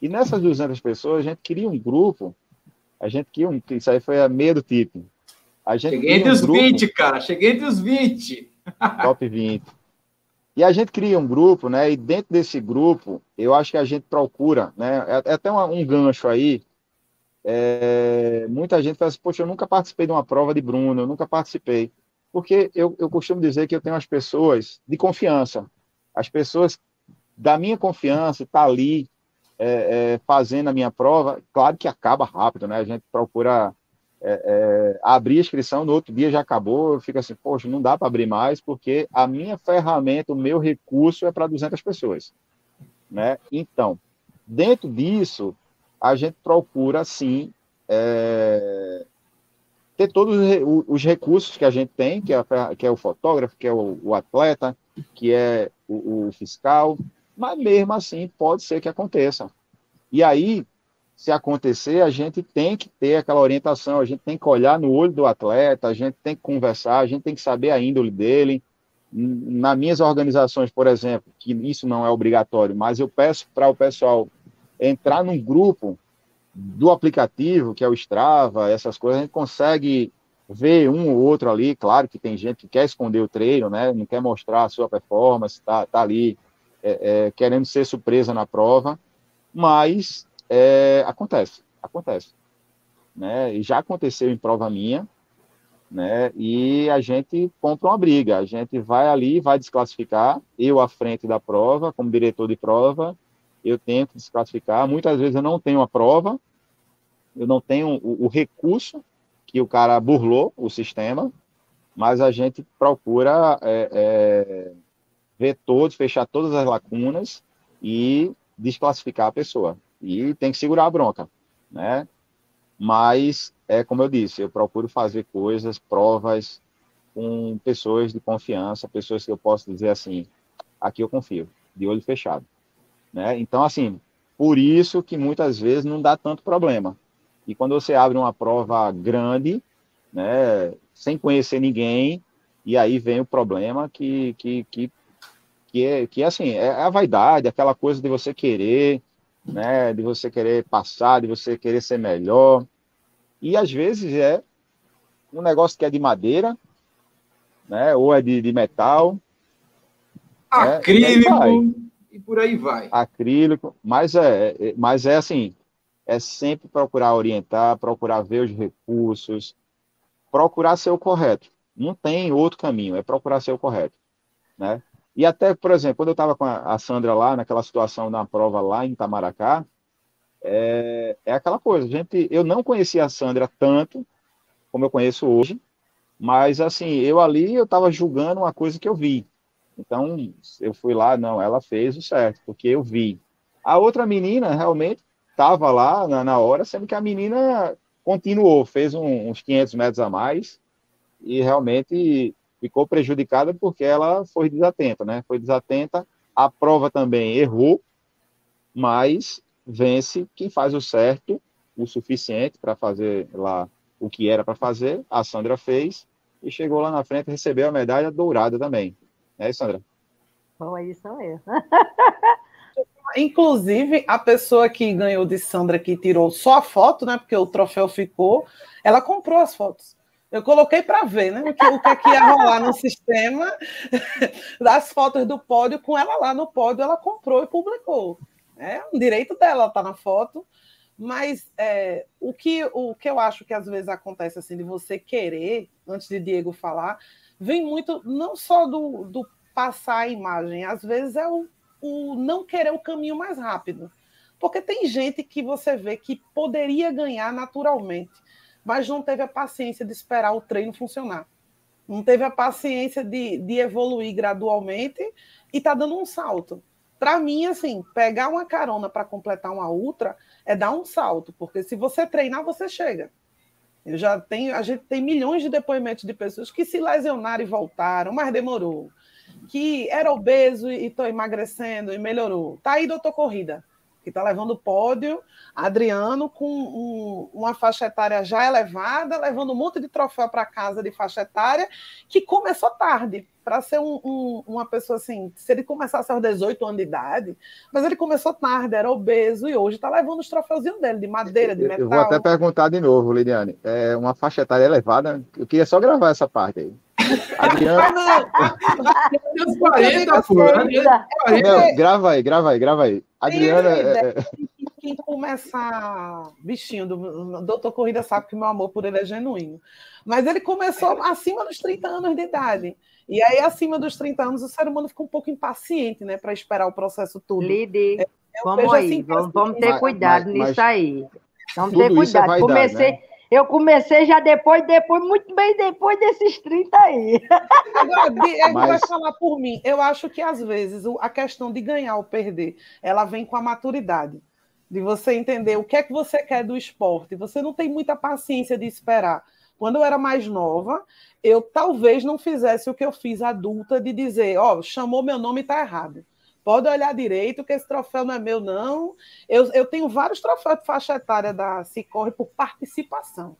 E nessas 200 pessoas, a gente cria um grupo, a gente cria um, isso aí foi a meia do tipo. A gente Cheguei entre um os grupo, 20, cara, cheguei entre os 20. Top 20. E a gente cria um grupo, né? E dentro desse grupo, eu acho que a gente procura, né? É, é até um, um gancho aí. É, muita gente fala assim, poxa, eu nunca participei de uma prova de Bruno, eu nunca participei. Porque eu, eu costumo dizer que eu tenho as pessoas de confiança. As pessoas da minha confiança, tá ali é, é, fazendo a minha prova. Claro que acaba rápido, né? A gente procura é, é, abrir a inscrição, no outro dia já acabou, eu fico assim, poxa, não dá para abrir mais, porque a minha ferramenta, o meu recurso é para 200 pessoas. Né? Então, dentro disso, a gente procura, sim, é, ter todos os recursos que a gente tem, que é, que é o fotógrafo, que é o, o atleta, que é o, o fiscal, mas mesmo assim pode ser que aconteça. E aí, se acontecer, a gente tem que ter aquela orientação, a gente tem que olhar no olho do atleta, a gente tem que conversar, a gente tem que saber a índole dele. Nas minhas organizações, por exemplo, que isso não é obrigatório, mas eu peço para o pessoal entrar num grupo do aplicativo, que é o Strava, essas coisas, a gente consegue ver um ou outro ali, claro que tem gente que quer esconder o treino, né, não quer mostrar a sua performance, está tá ali é, é, querendo ser surpresa na prova, mas é, acontece, acontece. Né? E já aconteceu em prova minha, né? E a gente compra uma briga. A gente vai ali, vai desclassificar. Eu à frente da prova, como diretor de prova, eu tento desclassificar. Muitas vezes eu não tenho a prova, eu não tenho o, o recurso que o cara burlou o sistema, mas a gente procura é, é, ver todos, fechar todas as lacunas e desclassificar a pessoa e tem que segurar a bronca, né? Mas, é como eu disse, eu procuro fazer coisas, provas com pessoas de confiança, pessoas que eu posso dizer assim, aqui eu confio, de olho fechado, né? Então, assim, por isso que muitas vezes não dá tanto problema. E quando você abre uma prova grande, né, sem conhecer ninguém, e aí vem o problema que, que, que, que, é, que é assim, é a vaidade, aquela coisa de você querer, né? De você querer passar, de você querer ser melhor. E às vezes é um negócio que é de madeira, né? Ou é de, de metal. Acrílico né? e, e, por aí vai. Acrílico, mas é, é, mas é assim, é sempre procurar orientar, procurar ver os recursos, procurar ser o correto. Não tem outro caminho, é procurar ser o correto, né? E até, por exemplo, quando eu estava com a Sandra lá, naquela situação na prova lá em Itamaracá, é, é aquela coisa, gente, eu não conhecia a Sandra tanto como eu conheço hoje, mas assim, eu ali eu estava julgando uma coisa que eu vi. Então, eu fui lá, não, ela fez o certo, porque eu vi. A outra menina realmente estava lá na, na, hora, sendo que a menina continuou, fez um, uns 500 metros a mais e realmente ficou prejudicada porque ela foi desatenta, né? Foi desatenta, a prova também errou, mas vence quem faz o certo, o suficiente para fazer lá o que era para fazer. A Sandra fez e chegou lá na frente recebeu a medalha dourada também. Né, Sandra? Bom, é isso mesmo. Inclusive, a pessoa que ganhou de Sandra, que tirou só a foto, né? Porque o troféu ficou, ela comprou as fotos. Eu coloquei para ver, né? O que, o que, é que ia rolar no sistema das fotos do pódio, com ela lá no pódio, ela comprou e publicou. É um direito dela tá na foto. Mas é, o, que, o que eu acho que às vezes acontece assim, de você querer, antes de Diego falar, vem muito não só do, do passar a imagem, às vezes é o, o não querer o caminho mais rápido. Porque tem gente que você vê que poderia ganhar naturalmente mas não teve a paciência de esperar o treino funcionar. não teve a paciência de, de evoluir gradualmente e está dando um salto. Para mim, assim, pegar uma carona para completar uma ultra é dar um salto, porque se você treinar, você chega. Eu já tenho, a gente tem milhões de depoimentos de pessoas que se lesionaram e voltaram, mas demorou. Que era obeso e estou emagrecendo e melhorou. Tá aí, doutor Corrida que está levando o pódio, Adriano com um, uma faixa etária já elevada, levando um monte de troféu para casa de faixa etária, que começou tarde, para ser um, um, uma pessoa assim, se ele começasse aos 18 anos de idade, mas ele começou tarde, era obeso, e hoje está levando os troféuzinhos dele, de madeira, de metal. Eu vou até perguntar de novo, Lidiane, é uma faixa etária elevada, eu queria só gravar essa parte aí. Os 40, pô. Não, grava aí, grava aí, grava aí. Adriana. É, é... Quem começar. Bichinho, do doutor Corrida sabe que meu amor por ele é genuíno. Mas ele começou acima dos 30 anos de idade. E aí, acima dos 30 anos, o ser humano fica um pouco impaciente, né, para esperar o processo todo. Lide, é, vamos aí, assim, vamos, vamos, ter cuidado mas, nisso mas aí. Vamos ter é cuidado. É Comecei. Né? Eu comecei já depois, depois, muito bem depois desses 30 aí. Agora, Diego Mas... vai falar por mim. Eu acho que, às vezes, a questão de ganhar ou perder, ela vem com a maturidade. De você entender o que é que você quer do esporte. Você não tem muita paciência de esperar. Quando eu era mais nova, eu talvez não fizesse o que eu fiz adulta de dizer, ó, oh, chamou meu nome e está errado. Pode olhar direito, que esse troféu não é meu, não. Eu, eu tenho vários troféus de faixa etária da Cicorre por participação.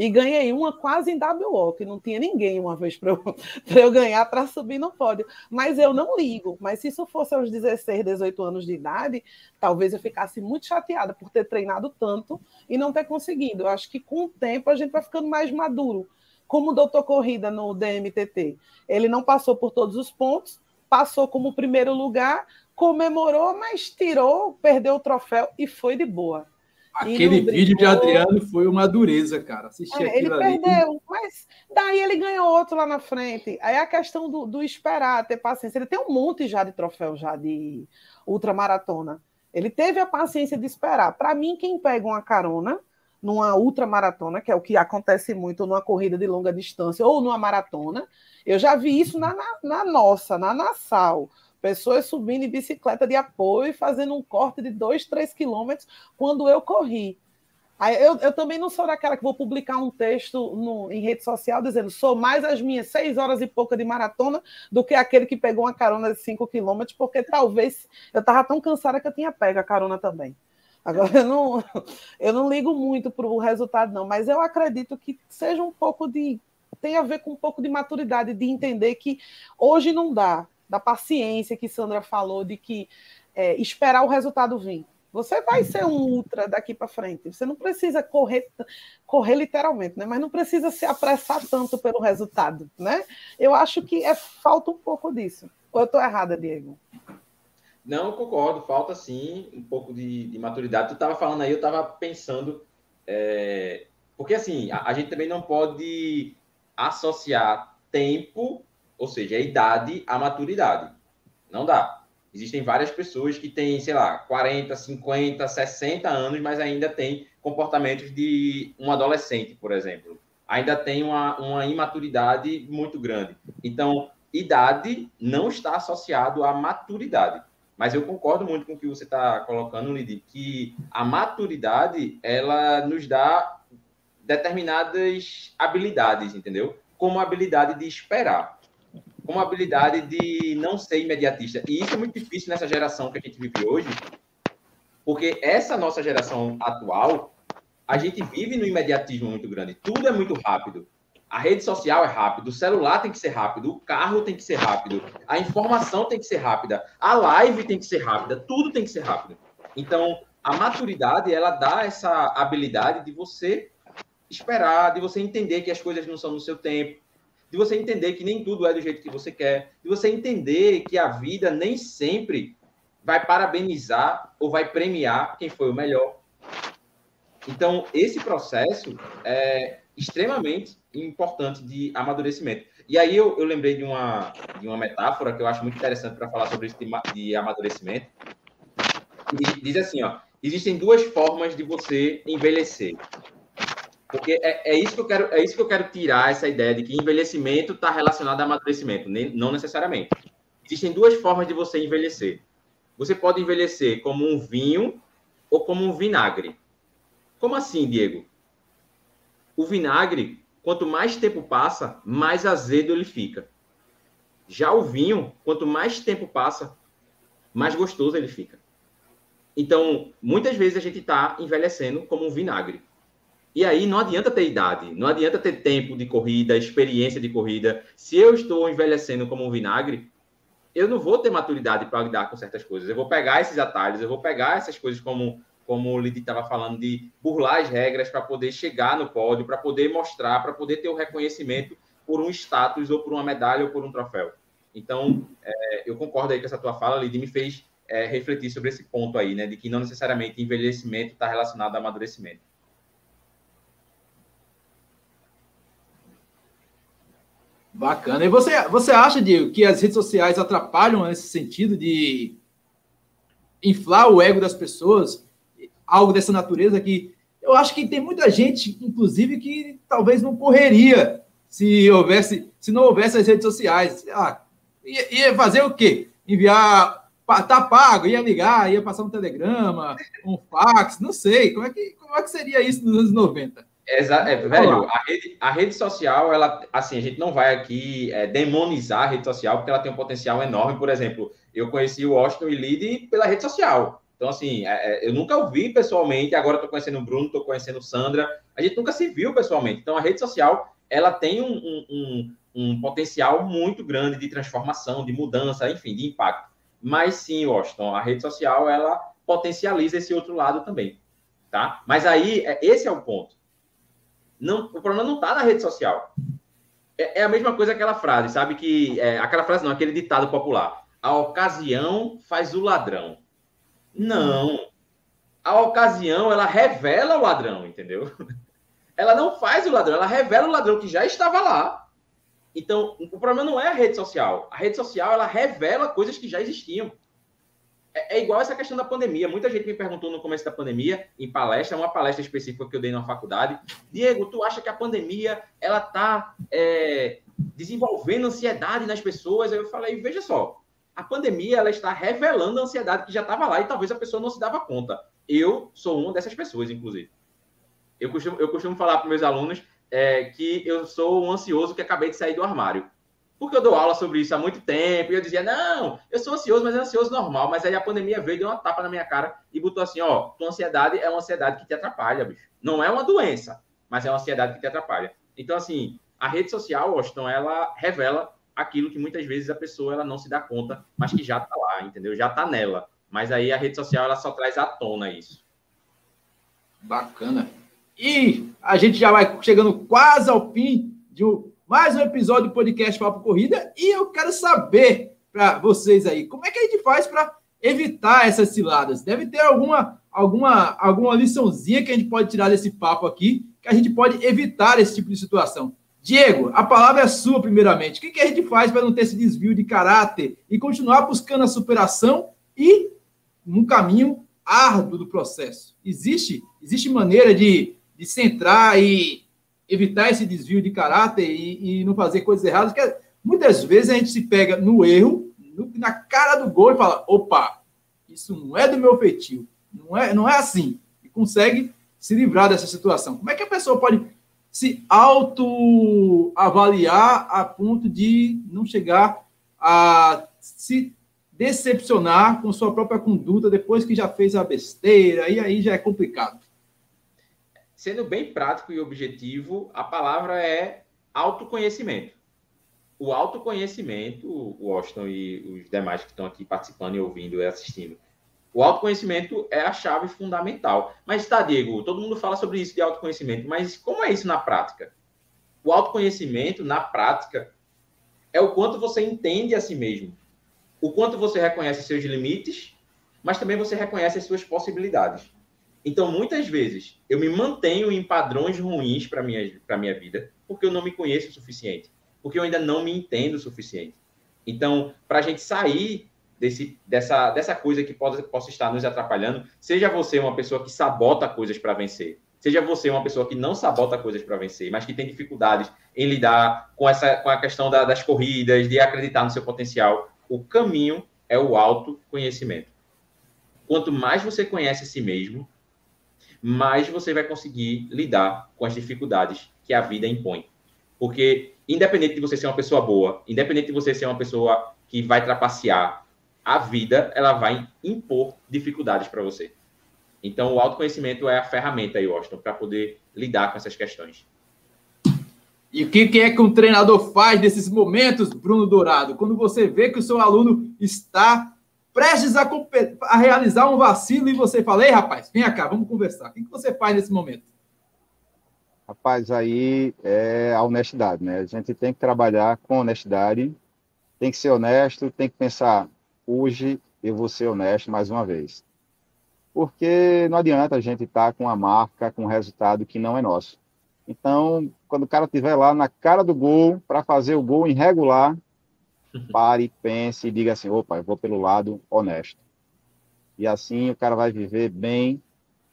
E ganhei uma quase em WO, que não tinha ninguém uma vez para eu, eu ganhar para subir no pódio. Mas eu não ligo. Mas se isso fosse aos 16, 18 anos de idade, talvez eu ficasse muito chateada por ter treinado tanto e não ter conseguido. Eu acho que com o tempo a gente vai ficando mais maduro. Como o doutor Corrida no DMTT. Ele não passou por todos os pontos, passou como primeiro lugar, comemorou, mas tirou, perdeu o troféu e foi de boa. Aquele vídeo de Adriano foi uma dureza, cara. Assistir é, ele perdeu, mas daí ele ganhou outro lá na frente. Aí a questão do, do, esperar, ter paciência. Ele tem um monte já de troféu já de ultramaratona. Ele teve a paciência de esperar. Para mim, quem pega uma carona numa ultramaratona, que é o que acontece muito numa corrida de longa distância ou numa maratona, eu já vi isso na, na, na nossa, na Nassau. Pessoas subindo em bicicleta de apoio e fazendo um corte de 2, 3 quilômetros quando eu corri. Eu, eu, também não sou daquela que vou publicar um texto no, em rede social dizendo sou mais as minhas seis horas e pouca de maratona do que aquele que pegou uma carona de 5 quilômetros, porque talvez eu estava tão cansada que eu tinha pego a carona também. Agora, eu não, eu não ligo muito para o resultado, não, mas eu acredito que seja um pouco de tem a ver com um pouco de maturidade, de entender que hoje não dá, da paciência que Sandra falou, de que é, esperar o resultado vir. Você vai ser um ultra daqui para frente. Você não precisa correr, correr literalmente, né? Mas não precisa se apressar tanto pelo resultado, né? Eu acho que é falta um pouco disso. Ou eu estou errada, Diego? Não, concordo. Falta sim um pouco de, de maturidade. Tu estava falando aí, eu estava pensando, é... porque assim a, a gente também não pode associar tempo, ou seja, a idade, à maturidade. Não dá. Existem várias pessoas que têm, sei lá, 40, 50, 60 anos, mas ainda têm comportamentos de um adolescente, por exemplo. Ainda tem uma, uma imaturidade muito grande. Então, idade não está associado à maturidade. Mas eu concordo muito com o que você está colocando, Lidy, que a maturidade, ela nos dá determinadas habilidades, entendeu? Como a habilidade de esperar, como a habilidade de não ser imediatista. E isso é muito difícil nessa geração que a gente vive hoje, porque essa nossa geração atual, a gente vive no imediatismo muito grande. Tudo é muito rápido. A rede social é rápido, o celular tem que ser rápido, o carro tem que ser rápido, a informação tem que ser rápida, a live tem que ser rápida, tudo tem que ser rápido. Então, a maturidade, ela dá essa habilidade de você esperar, de você entender que as coisas não são no seu tempo, de você entender que nem tudo é do jeito que você quer, de você entender que a vida nem sempre vai parabenizar ou vai premiar quem foi o melhor. Então, esse processo é extremamente importante de amadurecimento. E aí eu, eu lembrei de uma, de uma metáfora que eu acho muito interessante para falar sobre isso de, de amadurecimento. E diz assim, ó, existem duas formas de você envelhecer. Porque é, é, isso que eu quero, é isso que eu quero tirar essa ideia de que envelhecimento está relacionado a amadurecimento, nem, não necessariamente. Existem duas formas de você envelhecer. Você pode envelhecer como um vinho ou como um vinagre. Como assim, Diego? O vinagre, quanto mais tempo passa, mais azedo ele fica. Já o vinho, quanto mais tempo passa, mais gostoso ele fica. Então, muitas vezes a gente está envelhecendo como um vinagre. E aí não adianta ter idade, não adianta ter tempo de corrida, experiência de corrida. Se eu estou envelhecendo como um vinagre, eu não vou ter maturidade para lidar com certas coisas. Eu vou pegar esses atalhos, eu vou pegar essas coisas como como o Lidi estava falando de burlar as regras para poder chegar no pódio, para poder mostrar, para poder ter o reconhecimento por um status ou por uma medalha ou por um troféu. Então, é, eu concordo aí com essa tua fala, Lidi, me fez é, refletir sobre esse ponto aí, né, de que não necessariamente envelhecimento está relacionado a amadurecimento. Bacana. E você, você acha, Diego, que as redes sociais atrapalham nesse sentido de inflar o ego das pessoas? Algo dessa natureza que eu acho que tem muita gente, inclusive, que talvez não correria se houvesse, se não houvesse as redes sociais. Ah, ia, ia fazer o quê? Enviar, tá pago, ia ligar, ia passar um telegrama, um fax, não sei. Como é que, como é que seria isso nos anos 90? Exa é, velho, a rede, a rede social, ela, assim, a gente não vai aqui é, demonizar a rede social, porque ela tem um potencial enorme. Por exemplo, eu conheci o Washington e Lid pela rede social. Então, assim, é, é eu nunca ouvi pessoalmente, agora estou conhecendo o Bruno, estou conhecendo Sandra. A gente nunca se viu pessoalmente. Então, a rede social, ela tem um, um, um, um potencial muito grande de transformação, de mudança, enfim, de impacto. Mas sim, Washington, a rede social, ela potencializa esse outro lado também, tá? Mas aí, é, esse é o ponto não, o problema não está na rede social. É, é, a mesma coisa aquela frase, sabe? Que é, aquela frase não, aquele ditado popular. A ocasião faz o ladrão. Não. A ocasião, ela revela o ladrão, entendeu? Ela não faz o ladrão, ela revela o ladrão que já estava lá. Então, o problema não é a rede social. A rede social, ela revela coisas que já existiam. É, é, igual essa questão da pandemia. Muita gente me perguntou no começo da pandemia, em palestra, uma palestra específica que eu dei na faculdade. Diego, tu acha que a pandemia ela está é, desenvolvendo ansiedade nas pessoas? Aí eu falei, veja só, a pandemia ela está revelando a ansiedade que já estava lá e talvez a pessoa não se dava conta. Eu sou uma dessas pessoas, inclusive. Eu costumo, eu costumo falar para meus alunos é, que eu sou um ansioso que acabei de sair do armário porque eu dou aula sobre isso há muito tempo, e eu dizia, não, eu sou ansioso, mas é ansioso normal. Mas aí a pandemia veio, deu uma tapa na minha cara e botou assim, ó, tua ansiedade é uma ansiedade que te atrapalha, bicho. Não é uma doença, mas é uma ansiedade que te atrapalha. Então, assim, a rede social, Washington, ela revela aquilo que muitas vezes a pessoa ela não se dá conta, mas que já está lá, entendeu? Já está nela. Mas aí a rede social ela só traz à tona isso. Bacana. E a gente já vai chegando quase ao fim de mais um episódio do podcast Papo Corrida e eu quero saber para vocês aí, como é que a gente faz para evitar essas ciladas? Deve ter alguma, alguma, alguma liçãozinha que a gente pode tirar desse papo aqui, que a gente pode evitar esse tipo de situação. Diego, a palavra é sua, primeiramente. O que, que a gente faz para não ter esse desvio de caráter e continuar buscando a superação e num caminho árduo do processo? Existe, existe maneira de, de centrar e evitar esse desvio de caráter e, e não fazer coisas erradas, porque muitas vezes a gente se pega no erro, no, na cara do gol e fala: opa, isso não é do meu feitio, não é, não é assim, e consegue se livrar dessa situação. Como é que a pessoa pode se autoavaliar a ponto de não chegar a se decepcionar com sua própria conduta depois que já fez a besteira, e aí já é complicado sendo bem prático e objetivo, a palavra é autoconhecimento. O autoconhecimento, o Washington e os demais que estão aqui participando e ouvindo e assistindo, o autoconhecimento é a chave fundamental. Mas tá, Diego, todo mundo fala sobre isso de autoconhecimento, mas como é isso na prática? O autoconhecimento, na prática, é o quanto você entende a si mesmo, o quanto você reconhece seus limites, mas também você reconhece as suas possibilidades. Então, muitas vezes, eu me mantenho em padrões ruins para minha para minha vida, porque eu não me conheço o suficiente, porque eu ainda não me entendo o suficiente. Então, para a gente sair desse, dessa, dessa coisa que pode, possa estar nos atrapalhando, seja você uma pessoa que sabota coisas para vencer, Seja você uma pessoa que não sabota coisas para vencer, mas que tem dificuldades em lidar com, essa, com a questão da, das corridas, de acreditar no seu potencial. O caminho é o autoconhecimento. Quanto mais você conhece a si mesmo, mais você vai conseguir lidar com as dificuldades que a vida impõe. Porque, independente de você ser uma pessoa boa, independente de você ser uma pessoa que vai trapacear, a vida ela vai impor dificuldades para você. Então, o autoconhecimento é a ferramenta aí, Washington, para poder lidar com essas questões. E o que é que um treinador faz nesses momentos, Bruno Dourado? Quando você vê que o seu aluno está prestes a, a realizar um vacilo e você fala, ei, rapaz, vem cá, vamos conversar. O que você faz nesse momento? Rapaz, aí é a honestidade, né? A gente tem que trabalhar com honestidade, tem que ser honesto, tem que pensar, hoje eu vou ser honesto mais uma vez porque não adianta a gente estar tá com a marca, com um resultado que não é nosso. Então, quando o cara estiver lá na cara do gol, para fazer o gol irregular, pare, pense e diga assim: opa, eu vou pelo lado honesto. E assim o cara vai viver bem,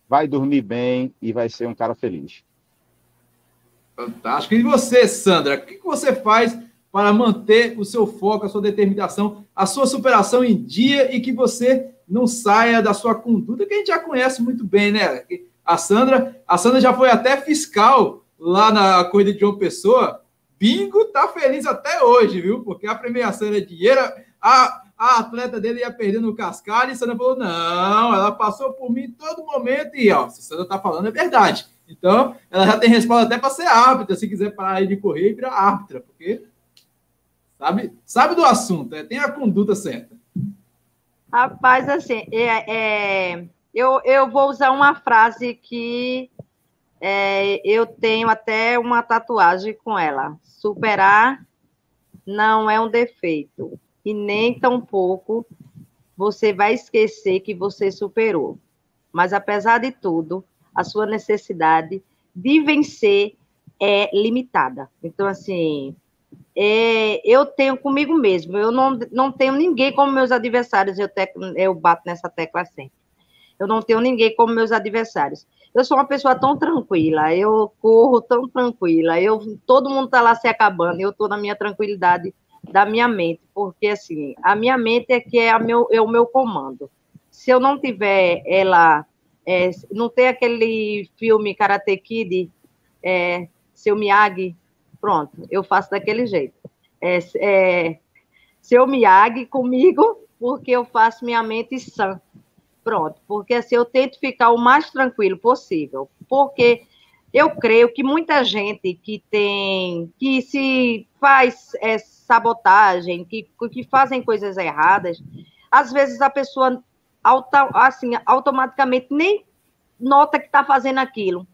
vai dormir bem e vai ser um cara feliz. Fantástico. E você, Sandra, o que você faz para manter o seu foco, a sua determinação, a sua superação em dia e que você não saia da sua conduta, que a gente já conhece muito bem, né? A Sandra, a Sandra já foi até fiscal lá na corrida de João Pessoa. Bingo tá feliz até hoje, viu? Porque a premiação era dinheiro, a, a atleta dele ia perdendo o cascalho e Sandra falou: não, ela passou por mim em todo momento e, ó, se Sandra tá falando é verdade. Então, ela já tem respaldo até para ser árbitra, se quiser parar de correr e virar árbitra, porque sabe, sabe do assunto, é, tem a conduta certa. Rapaz, assim, é, é, eu, eu vou usar uma frase que é, eu tenho até uma tatuagem com ela. Superar não é um defeito, e nem tampouco você vai esquecer que você superou. Mas, apesar de tudo, a sua necessidade de vencer é limitada. Então, assim, é, eu tenho comigo mesmo. Eu não, não tenho ninguém como meus adversários. Eu, te, eu bato nessa tecla sempre. Eu não tenho ninguém como meus adversários. Eu sou uma pessoa tão tranquila, eu corro tão tranquila, eu todo mundo está lá se acabando, eu estou na minha tranquilidade da minha mente, porque assim, a minha mente é que é, meu, é o meu comando. Se eu não tiver ela, é, não tem aquele filme Karate Kid, é, seu Miyagi, Pronto, eu faço daquele jeito. É, é, seu Miyagi comigo, porque eu faço minha mente sã. Pronto, porque assim eu tento ficar o mais tranquilo possível. Porque eu creio que muita gente que tem, que se faz é, sabotagem, que, que fazem coisas erradas, às vezes a pessoa auto, assim, automaticamente nem nota que está fazendo aquilo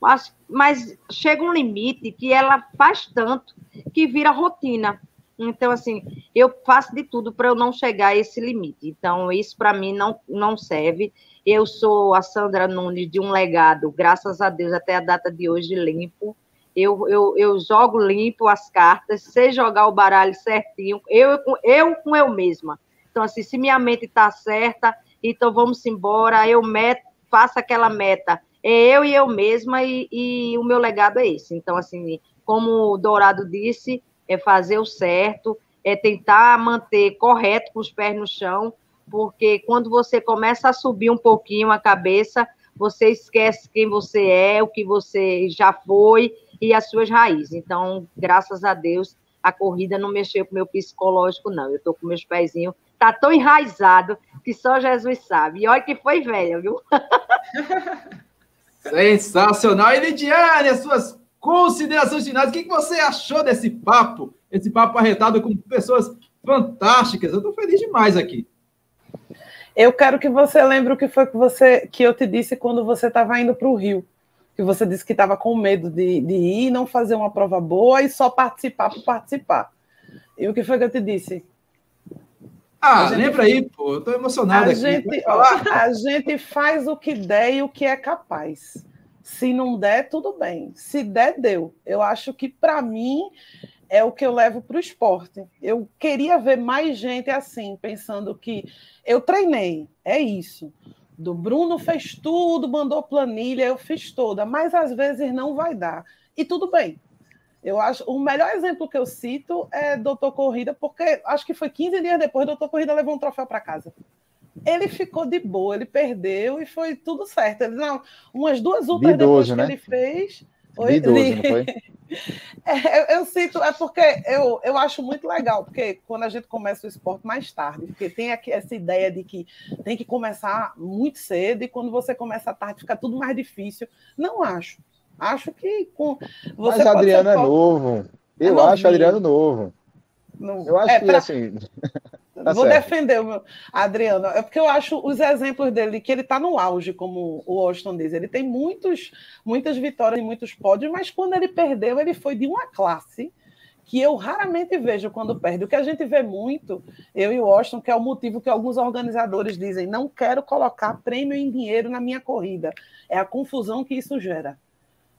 mas, mas chega um limite que ela faz tanto que vira rotina. Então, assim, eu faço de tudo para eu não chegar a esse limite. Então, isso para mim não, não serve. Eu sou a Sandra Nunes de um legado, graças a Deus, até a data de hoje, limpo. Eu, eu, eu jogo limpo as cartas, sei jogar o baralho certinho, eu, eu com eu mesma. Então, assim, se minha mente está certa, então vamos embora, eu met, faço aquela meta é eu e eu mesma, e, e o meu legado é esse. Então, assim, como o Dourado disse, é fazer o certo, é tentar manter correto com os pés no chão, porque quando você começa a subir um pouquinho a cabeça, você esquece quem você é, o que você já foi e as suas raízes. Então, graças a Deus, a corrida não mexeu com o meu psicológico, não. Eu estou com meus pezinhos, tá tão enraizado que só Jesus sabe. E olha que foi velha, viu? Sensacional. E Lidiane, as suas considerações finais. O que você achou desse papo? Esse papo arretado com pessoas fantásticas. Eu estou feliz demais aqui. Eu quero que você lembre o que foi que, você, que eu te disse quando você estava indo para o Rio. Que você disse que estava com medo de, de ir, não fazer uma prova boa e só participar por participar. E o que foi que eu te disse? Ah, gente, lembra aí, pô, eu tô emocionado a aqui. Gente, ó, a gente faz o que der e o que é capaz. Se não der, tudo bem. Se der, deu. Eu acho que, para mim, é o que eu levo para o esporte. Eu queria ver mais gente assim, pensando que eu treinei, é isso. do Bruno fez tudo, mandou planilha, eu fiz toda, mas às vezes não vai dar. E tudo bem. Eu acho o melhor exemplo que eu cito é Doutor Corrida, porque acho que foi 15 dias depois, Doutor Corrida levou um troféu para casa. Ele ficou de boa, ele perdeu e foi tudo certo. Ele, não, umas duas ultras depois né? que ele fez. Oi, Bidoso, não foi? É, eu, eu sinto, é porque eu, eu acho muito legal, porque quando a gente começa o esporte mais tarde, porque tem aqui essa ideia de que tem que começar muito cedo, e quando você começa tarde fica tudo mais difícil. Não acho. Acho que com. Você Mas Adriano é novo. Eu é acho Adriano novo. Não, eu acho é, que pra... assim. Tá Vou certo. defender o meu Adriano, é porque eu acho os exemplos dele que ele está no auge, como o Austin diz. Ele tem muitos, muitas vitórias e muitos pódios, mas quando ele perdeu, ele foi de uma classe que eu raramente vejo quando perde. O que a gente vê muito, eu e o Austin, que é o motivo que alguns organizadores dizem: não quero colocar prêmio em dinheiro na minha corrida. É a confusão que isso gera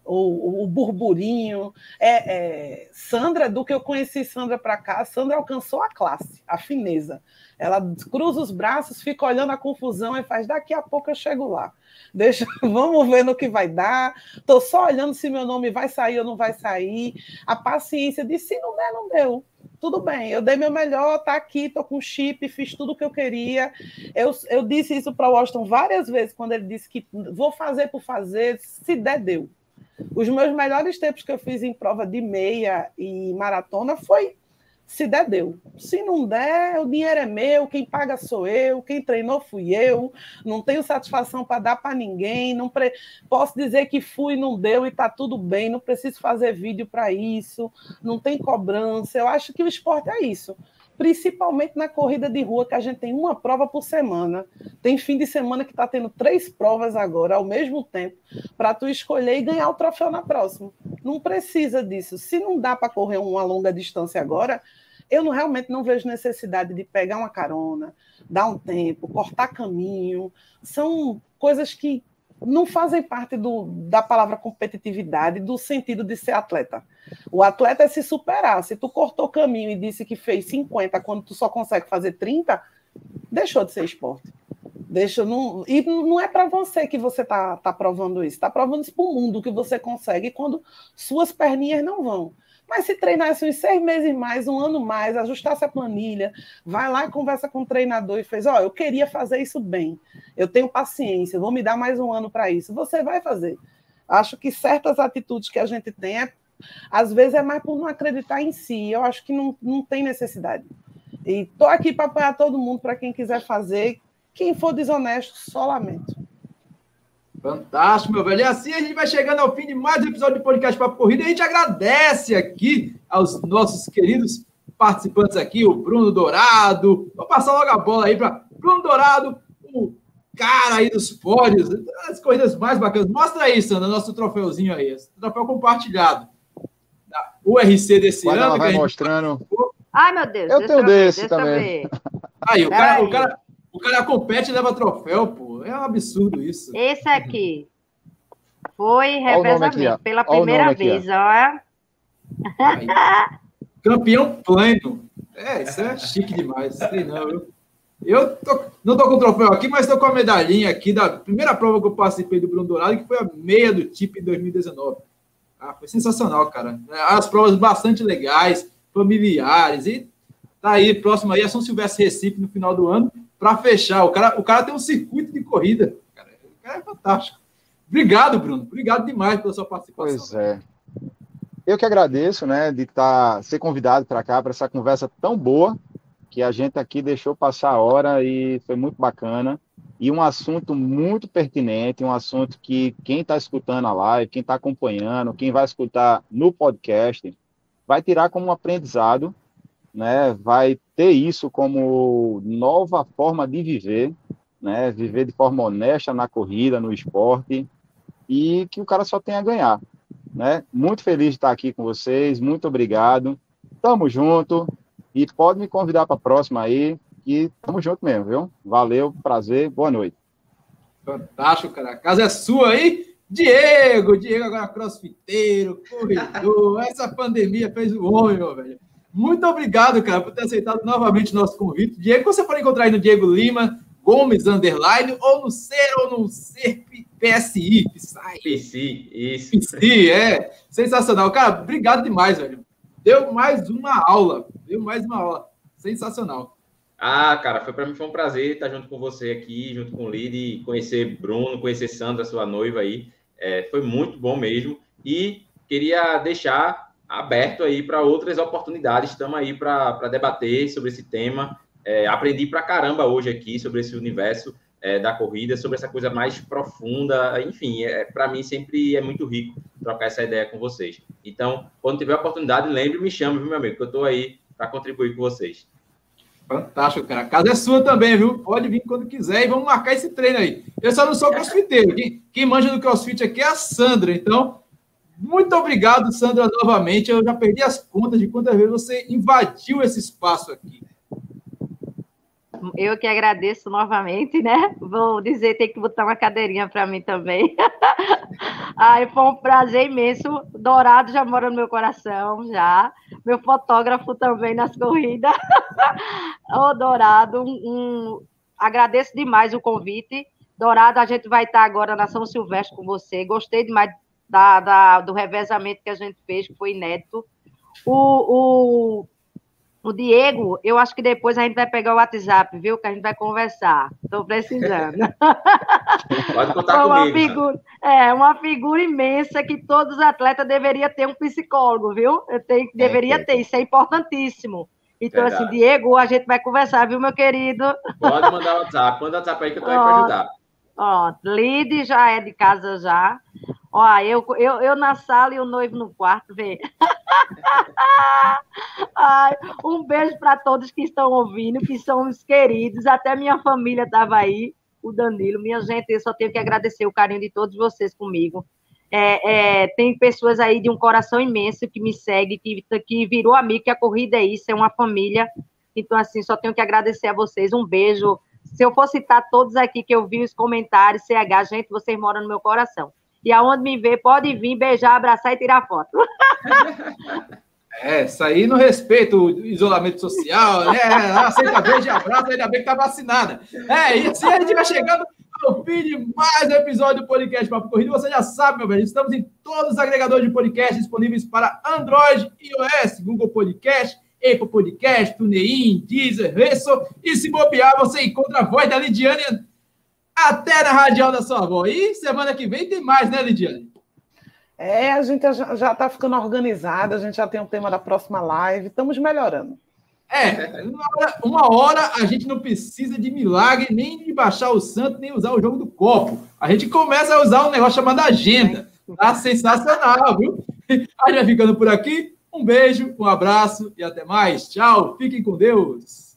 o, o burburinho. É, é, Sandra, do que eu conheci Sandra para cá, Sandra alcançou a classe, a fineza. Ela cruza os braços, fica olhando a confusão e faz: daqui a pouco eu chego lá. Deixa, vamos ver no que vai dar. Estou só olhando se meu nome vai sair ou não vai sair. A paciência de se não der, não deu. Tudo bem, eu dei meu melhor, tá aqui, estou com chip, fiz tudo o que eu queria. Eu, eu disse isso para o Washington várias vezes, quando ele disse que vou fazer por fazer, se der, deu. Os meus melhores tempos que eu fiz em prova de meia e maratona foi se der, deu. Se não der, o dinheiro é meu, quem paga sou eu, quem treinou fui eu, não tenho satisfação para dar para ninguém, não pre... posso dizer que fui não deu e está tudo bem, não preciso fazer vídeo para isso, não tem cobrança. Eu acho que o esporte é isso principalmente na corrida de rua, que a gente tem uma prova por semana. Tem fim de semana que está tendo três provas agora, ao mesmo tempo, para tu escolher e ganhar o troféu na próxima. Não precisa disso. Se não dá para correr uma longa distância agora, eu não, realmente não vejo necessidade de pegar uma carona, dar um tempo, cortar caminho. São coisas que não fazem parte do, da palavra competitividade, do sentido de ser atleta. O atleta é se superar. Se tu cortou caminho e disse que fez 50 quando tu só consegue fazer 30, deixou de ser esporte. Deixa, não, e não é para você que você está tá provando isso, está provando isso para o mundo que você consegue quando suas perninhas não vão. Mas se treinasse uns seis meses mais, um ano mais, ajustasse a planilha, vai lá e conversa com o treinador e fez: Ó, oh, eu queria fazer isso bem, eu tenho paciência, vou me dar mais um ano para isso. Você vai fazer. Acho que certas atitudes que a gente tem, é, às vezes, é mais por não acreditar em si. Eu acho que não, não tem necessidade. E estou aqui para apoiar todo mundo, para quem quiser fazer. Quem for desonesto, só lamento. Fantástico, meu velho. E assim a gente vai chegando ao fim de mais um episódio do podcast Papo Corrida. A gente agradece aqui aos nossos queridos participantes aqui, o Bruno Dourado. Vou passar logo a bola aí para Bruno Dourado, o cara aí dos pódios, as corridas mais bacanas. Mostra aí, Sandra, nosso troféuzinho aí, esse troféu compartilhado. O URC desse Quando ano. Ela vai mostrando. Ai, meu Deus. Eu tenho desse também. Aí, o cara, o cara, o cara compete e leva troféu, pô. É um absurdo isso. Esse aqui foi revezamento pela primeira vez, ó. Aí. Campeão pleno. É, isso é chique demais. Sei não, eu, eu tô, não tô com o troféu aqui, mas tô com a medalhinha aqui da primeira prova que eu participei do Bruno Dourado, que foi a meia do TIP em 2019. Ah, foi sensacional, cara. As provas bastante legais, familiares. E tá aí, próximo aí, é São Silvestre Recife no final do ano para fechar. O cara, o cara tem um circuito de corrida. Cara, o cara é fantástico. Obrigado, Bruno. Obrigado demais pela sua participação. Pois é. Eu que agradeço, né, de tá, ser convidado para cá para essa conversa tão boa que a gente aqui deixou passar a hora e foi muito bacana e um assunto muito pertinente, um assunto que quem está escutando a live, quem está acompanhando, quem vai escutar no podcast, vai tirar como um aprendizado né, vai ter isso como nova forma de viver, né, viver de forma honesta na corrida, no esporte, e que o cara só tem a ganhar. Né? Muito feliz de estar aqui com vocês, muito obrigado, tamo junto, e pode me convidar para a próxima aí, que tamo junto mesmo, viu? Valeu, prazer, boa noite. Fantástico, cara. A casa é sua aí. Diego, Diego agora crossfiteiro, corredor. Essa pandemia fez o homem, meu velho. Muito obrigado, cara, por ter aceitado novamente o nosso convite. Diego, você pode encontrar aí no Diego Lima, Gomes Underline ou no ser ou no ser PSI. PSI, isso. PSI, é. Sensacional. Cara, obrigado demais, velho. Deu mais uma aula. Deu mais uma aula. Sensacional. Ah, cara, foi para mim foi um prazer estar junto com você aqui, junto com o Lid, conhecer Bruno, conhecer Sandra, sua noiva aí. É, foi muito bom mesmo. E queria deixar aberto aí para outras oportunidades. Estamos aí para debater sobre esse tema. É, aprendi pra caramba hoje aqui sobre esse universo é, da corrida, sobre essa coisa mais profunda. Enfim, é, para mim sempre é muito rico trocar essa ideia com vocês. Então, quando tiver oportunidade, lembre me chame, viu, meu amigo? Que eu estou aí para contribuir com vocês. Fantástico, cara. A casa é sua também, viu? Pode vir quando quiser e vamos marcar esse treino aí. Eu só não sou crossfiteiro. Quem, quem manja do crossfit aqui é a Sandra. Então, muito obrigado, Sandra, novamente. Eu já perdi as contas de quantas vezes você invadiu esse espaço aqui. Eu que agradeço novamente, né? Vou dizer, tem que botar uma cadeirinha para mim também. Ai, foi um prazer imenso. Dourado já mora no meu coração, já. Meu fotógrafo também nas corridas. Ô, Dourado, um, agradeço demais o convite. Dourado, a gente vai estar agora na São Silvestre com você. Gostei demais da, da, do revezamento que a gente fez, que foi inédito. O, o o Diego, eu acho que depois a gente vai pegar o WhatsApp, viu? Que a gente vai conversar. Estou precisando. Pode contar uma comigo. Figura, é, uma figura imensa que todos os atletas deveriam ter um psicólogo, viu? Eu tenho, é, deveria é, ter, isso é importantíssimo. Então, assim, Verdade. assim, Diego, a gente vai conversar, viu, meu querido? Pode mandar o WhatsApp, manda o WhatsApp aí que eu estou aí para ajudar. Ó, Lide já é de casa já. Ó, eu, eu, eu na sala e o noivo no quarto, vê. Ai, um beijo para todos que estão ouvindo, que são os queridos. Até minha família estava aí, o Danilo. Minha gente, eu só tenho que agradecer o carinho de todos vocês comigo. É, é, tem pessoas aí de um coração imenso que me segue, que, que virou amigo, que a corrida é isso, é uma família. Então, assim, só tenho que agradecer a vocês. Um beijo. Se eu for citar todos aqui que eu vi os comentários, CH, gente, vocês moram no meu coração. E aonde me vê, pode vir, beijar, abraçar e tirar foto. É, isso aí não respeita o isolamento social, né? Aceita beijo e abraço, ainda bem que tá vacinada. É, e assim a gente vai chegando ao fim de mais um episódio do podcast Papo Corrido. Você já sabe, meu bem, estamos em todos os agregadores de podcast disponíveis para Android, iOS, Google Podcast, Apple Podcast, TuneIn, Deezer, Resso. E se bobear, você encontra a voz da Lidiane até na radial da sua avó. E semana que vem tem mais, né, Lidiane? É, a gente já está ficando organizada, a gente já tem o um tema da próxima live, estamos melhorando. É, uma hora, uma hora, a gente não precisa de milagre, nem de baixar o santo, nem usar o jogo do copo. A gente começa a usar um negócio chamado agenda. Tá sensacional, viu? A gente vai ficando por aqui. Um beijo, um abraço e até mais. Tchau, fiquem com Deus.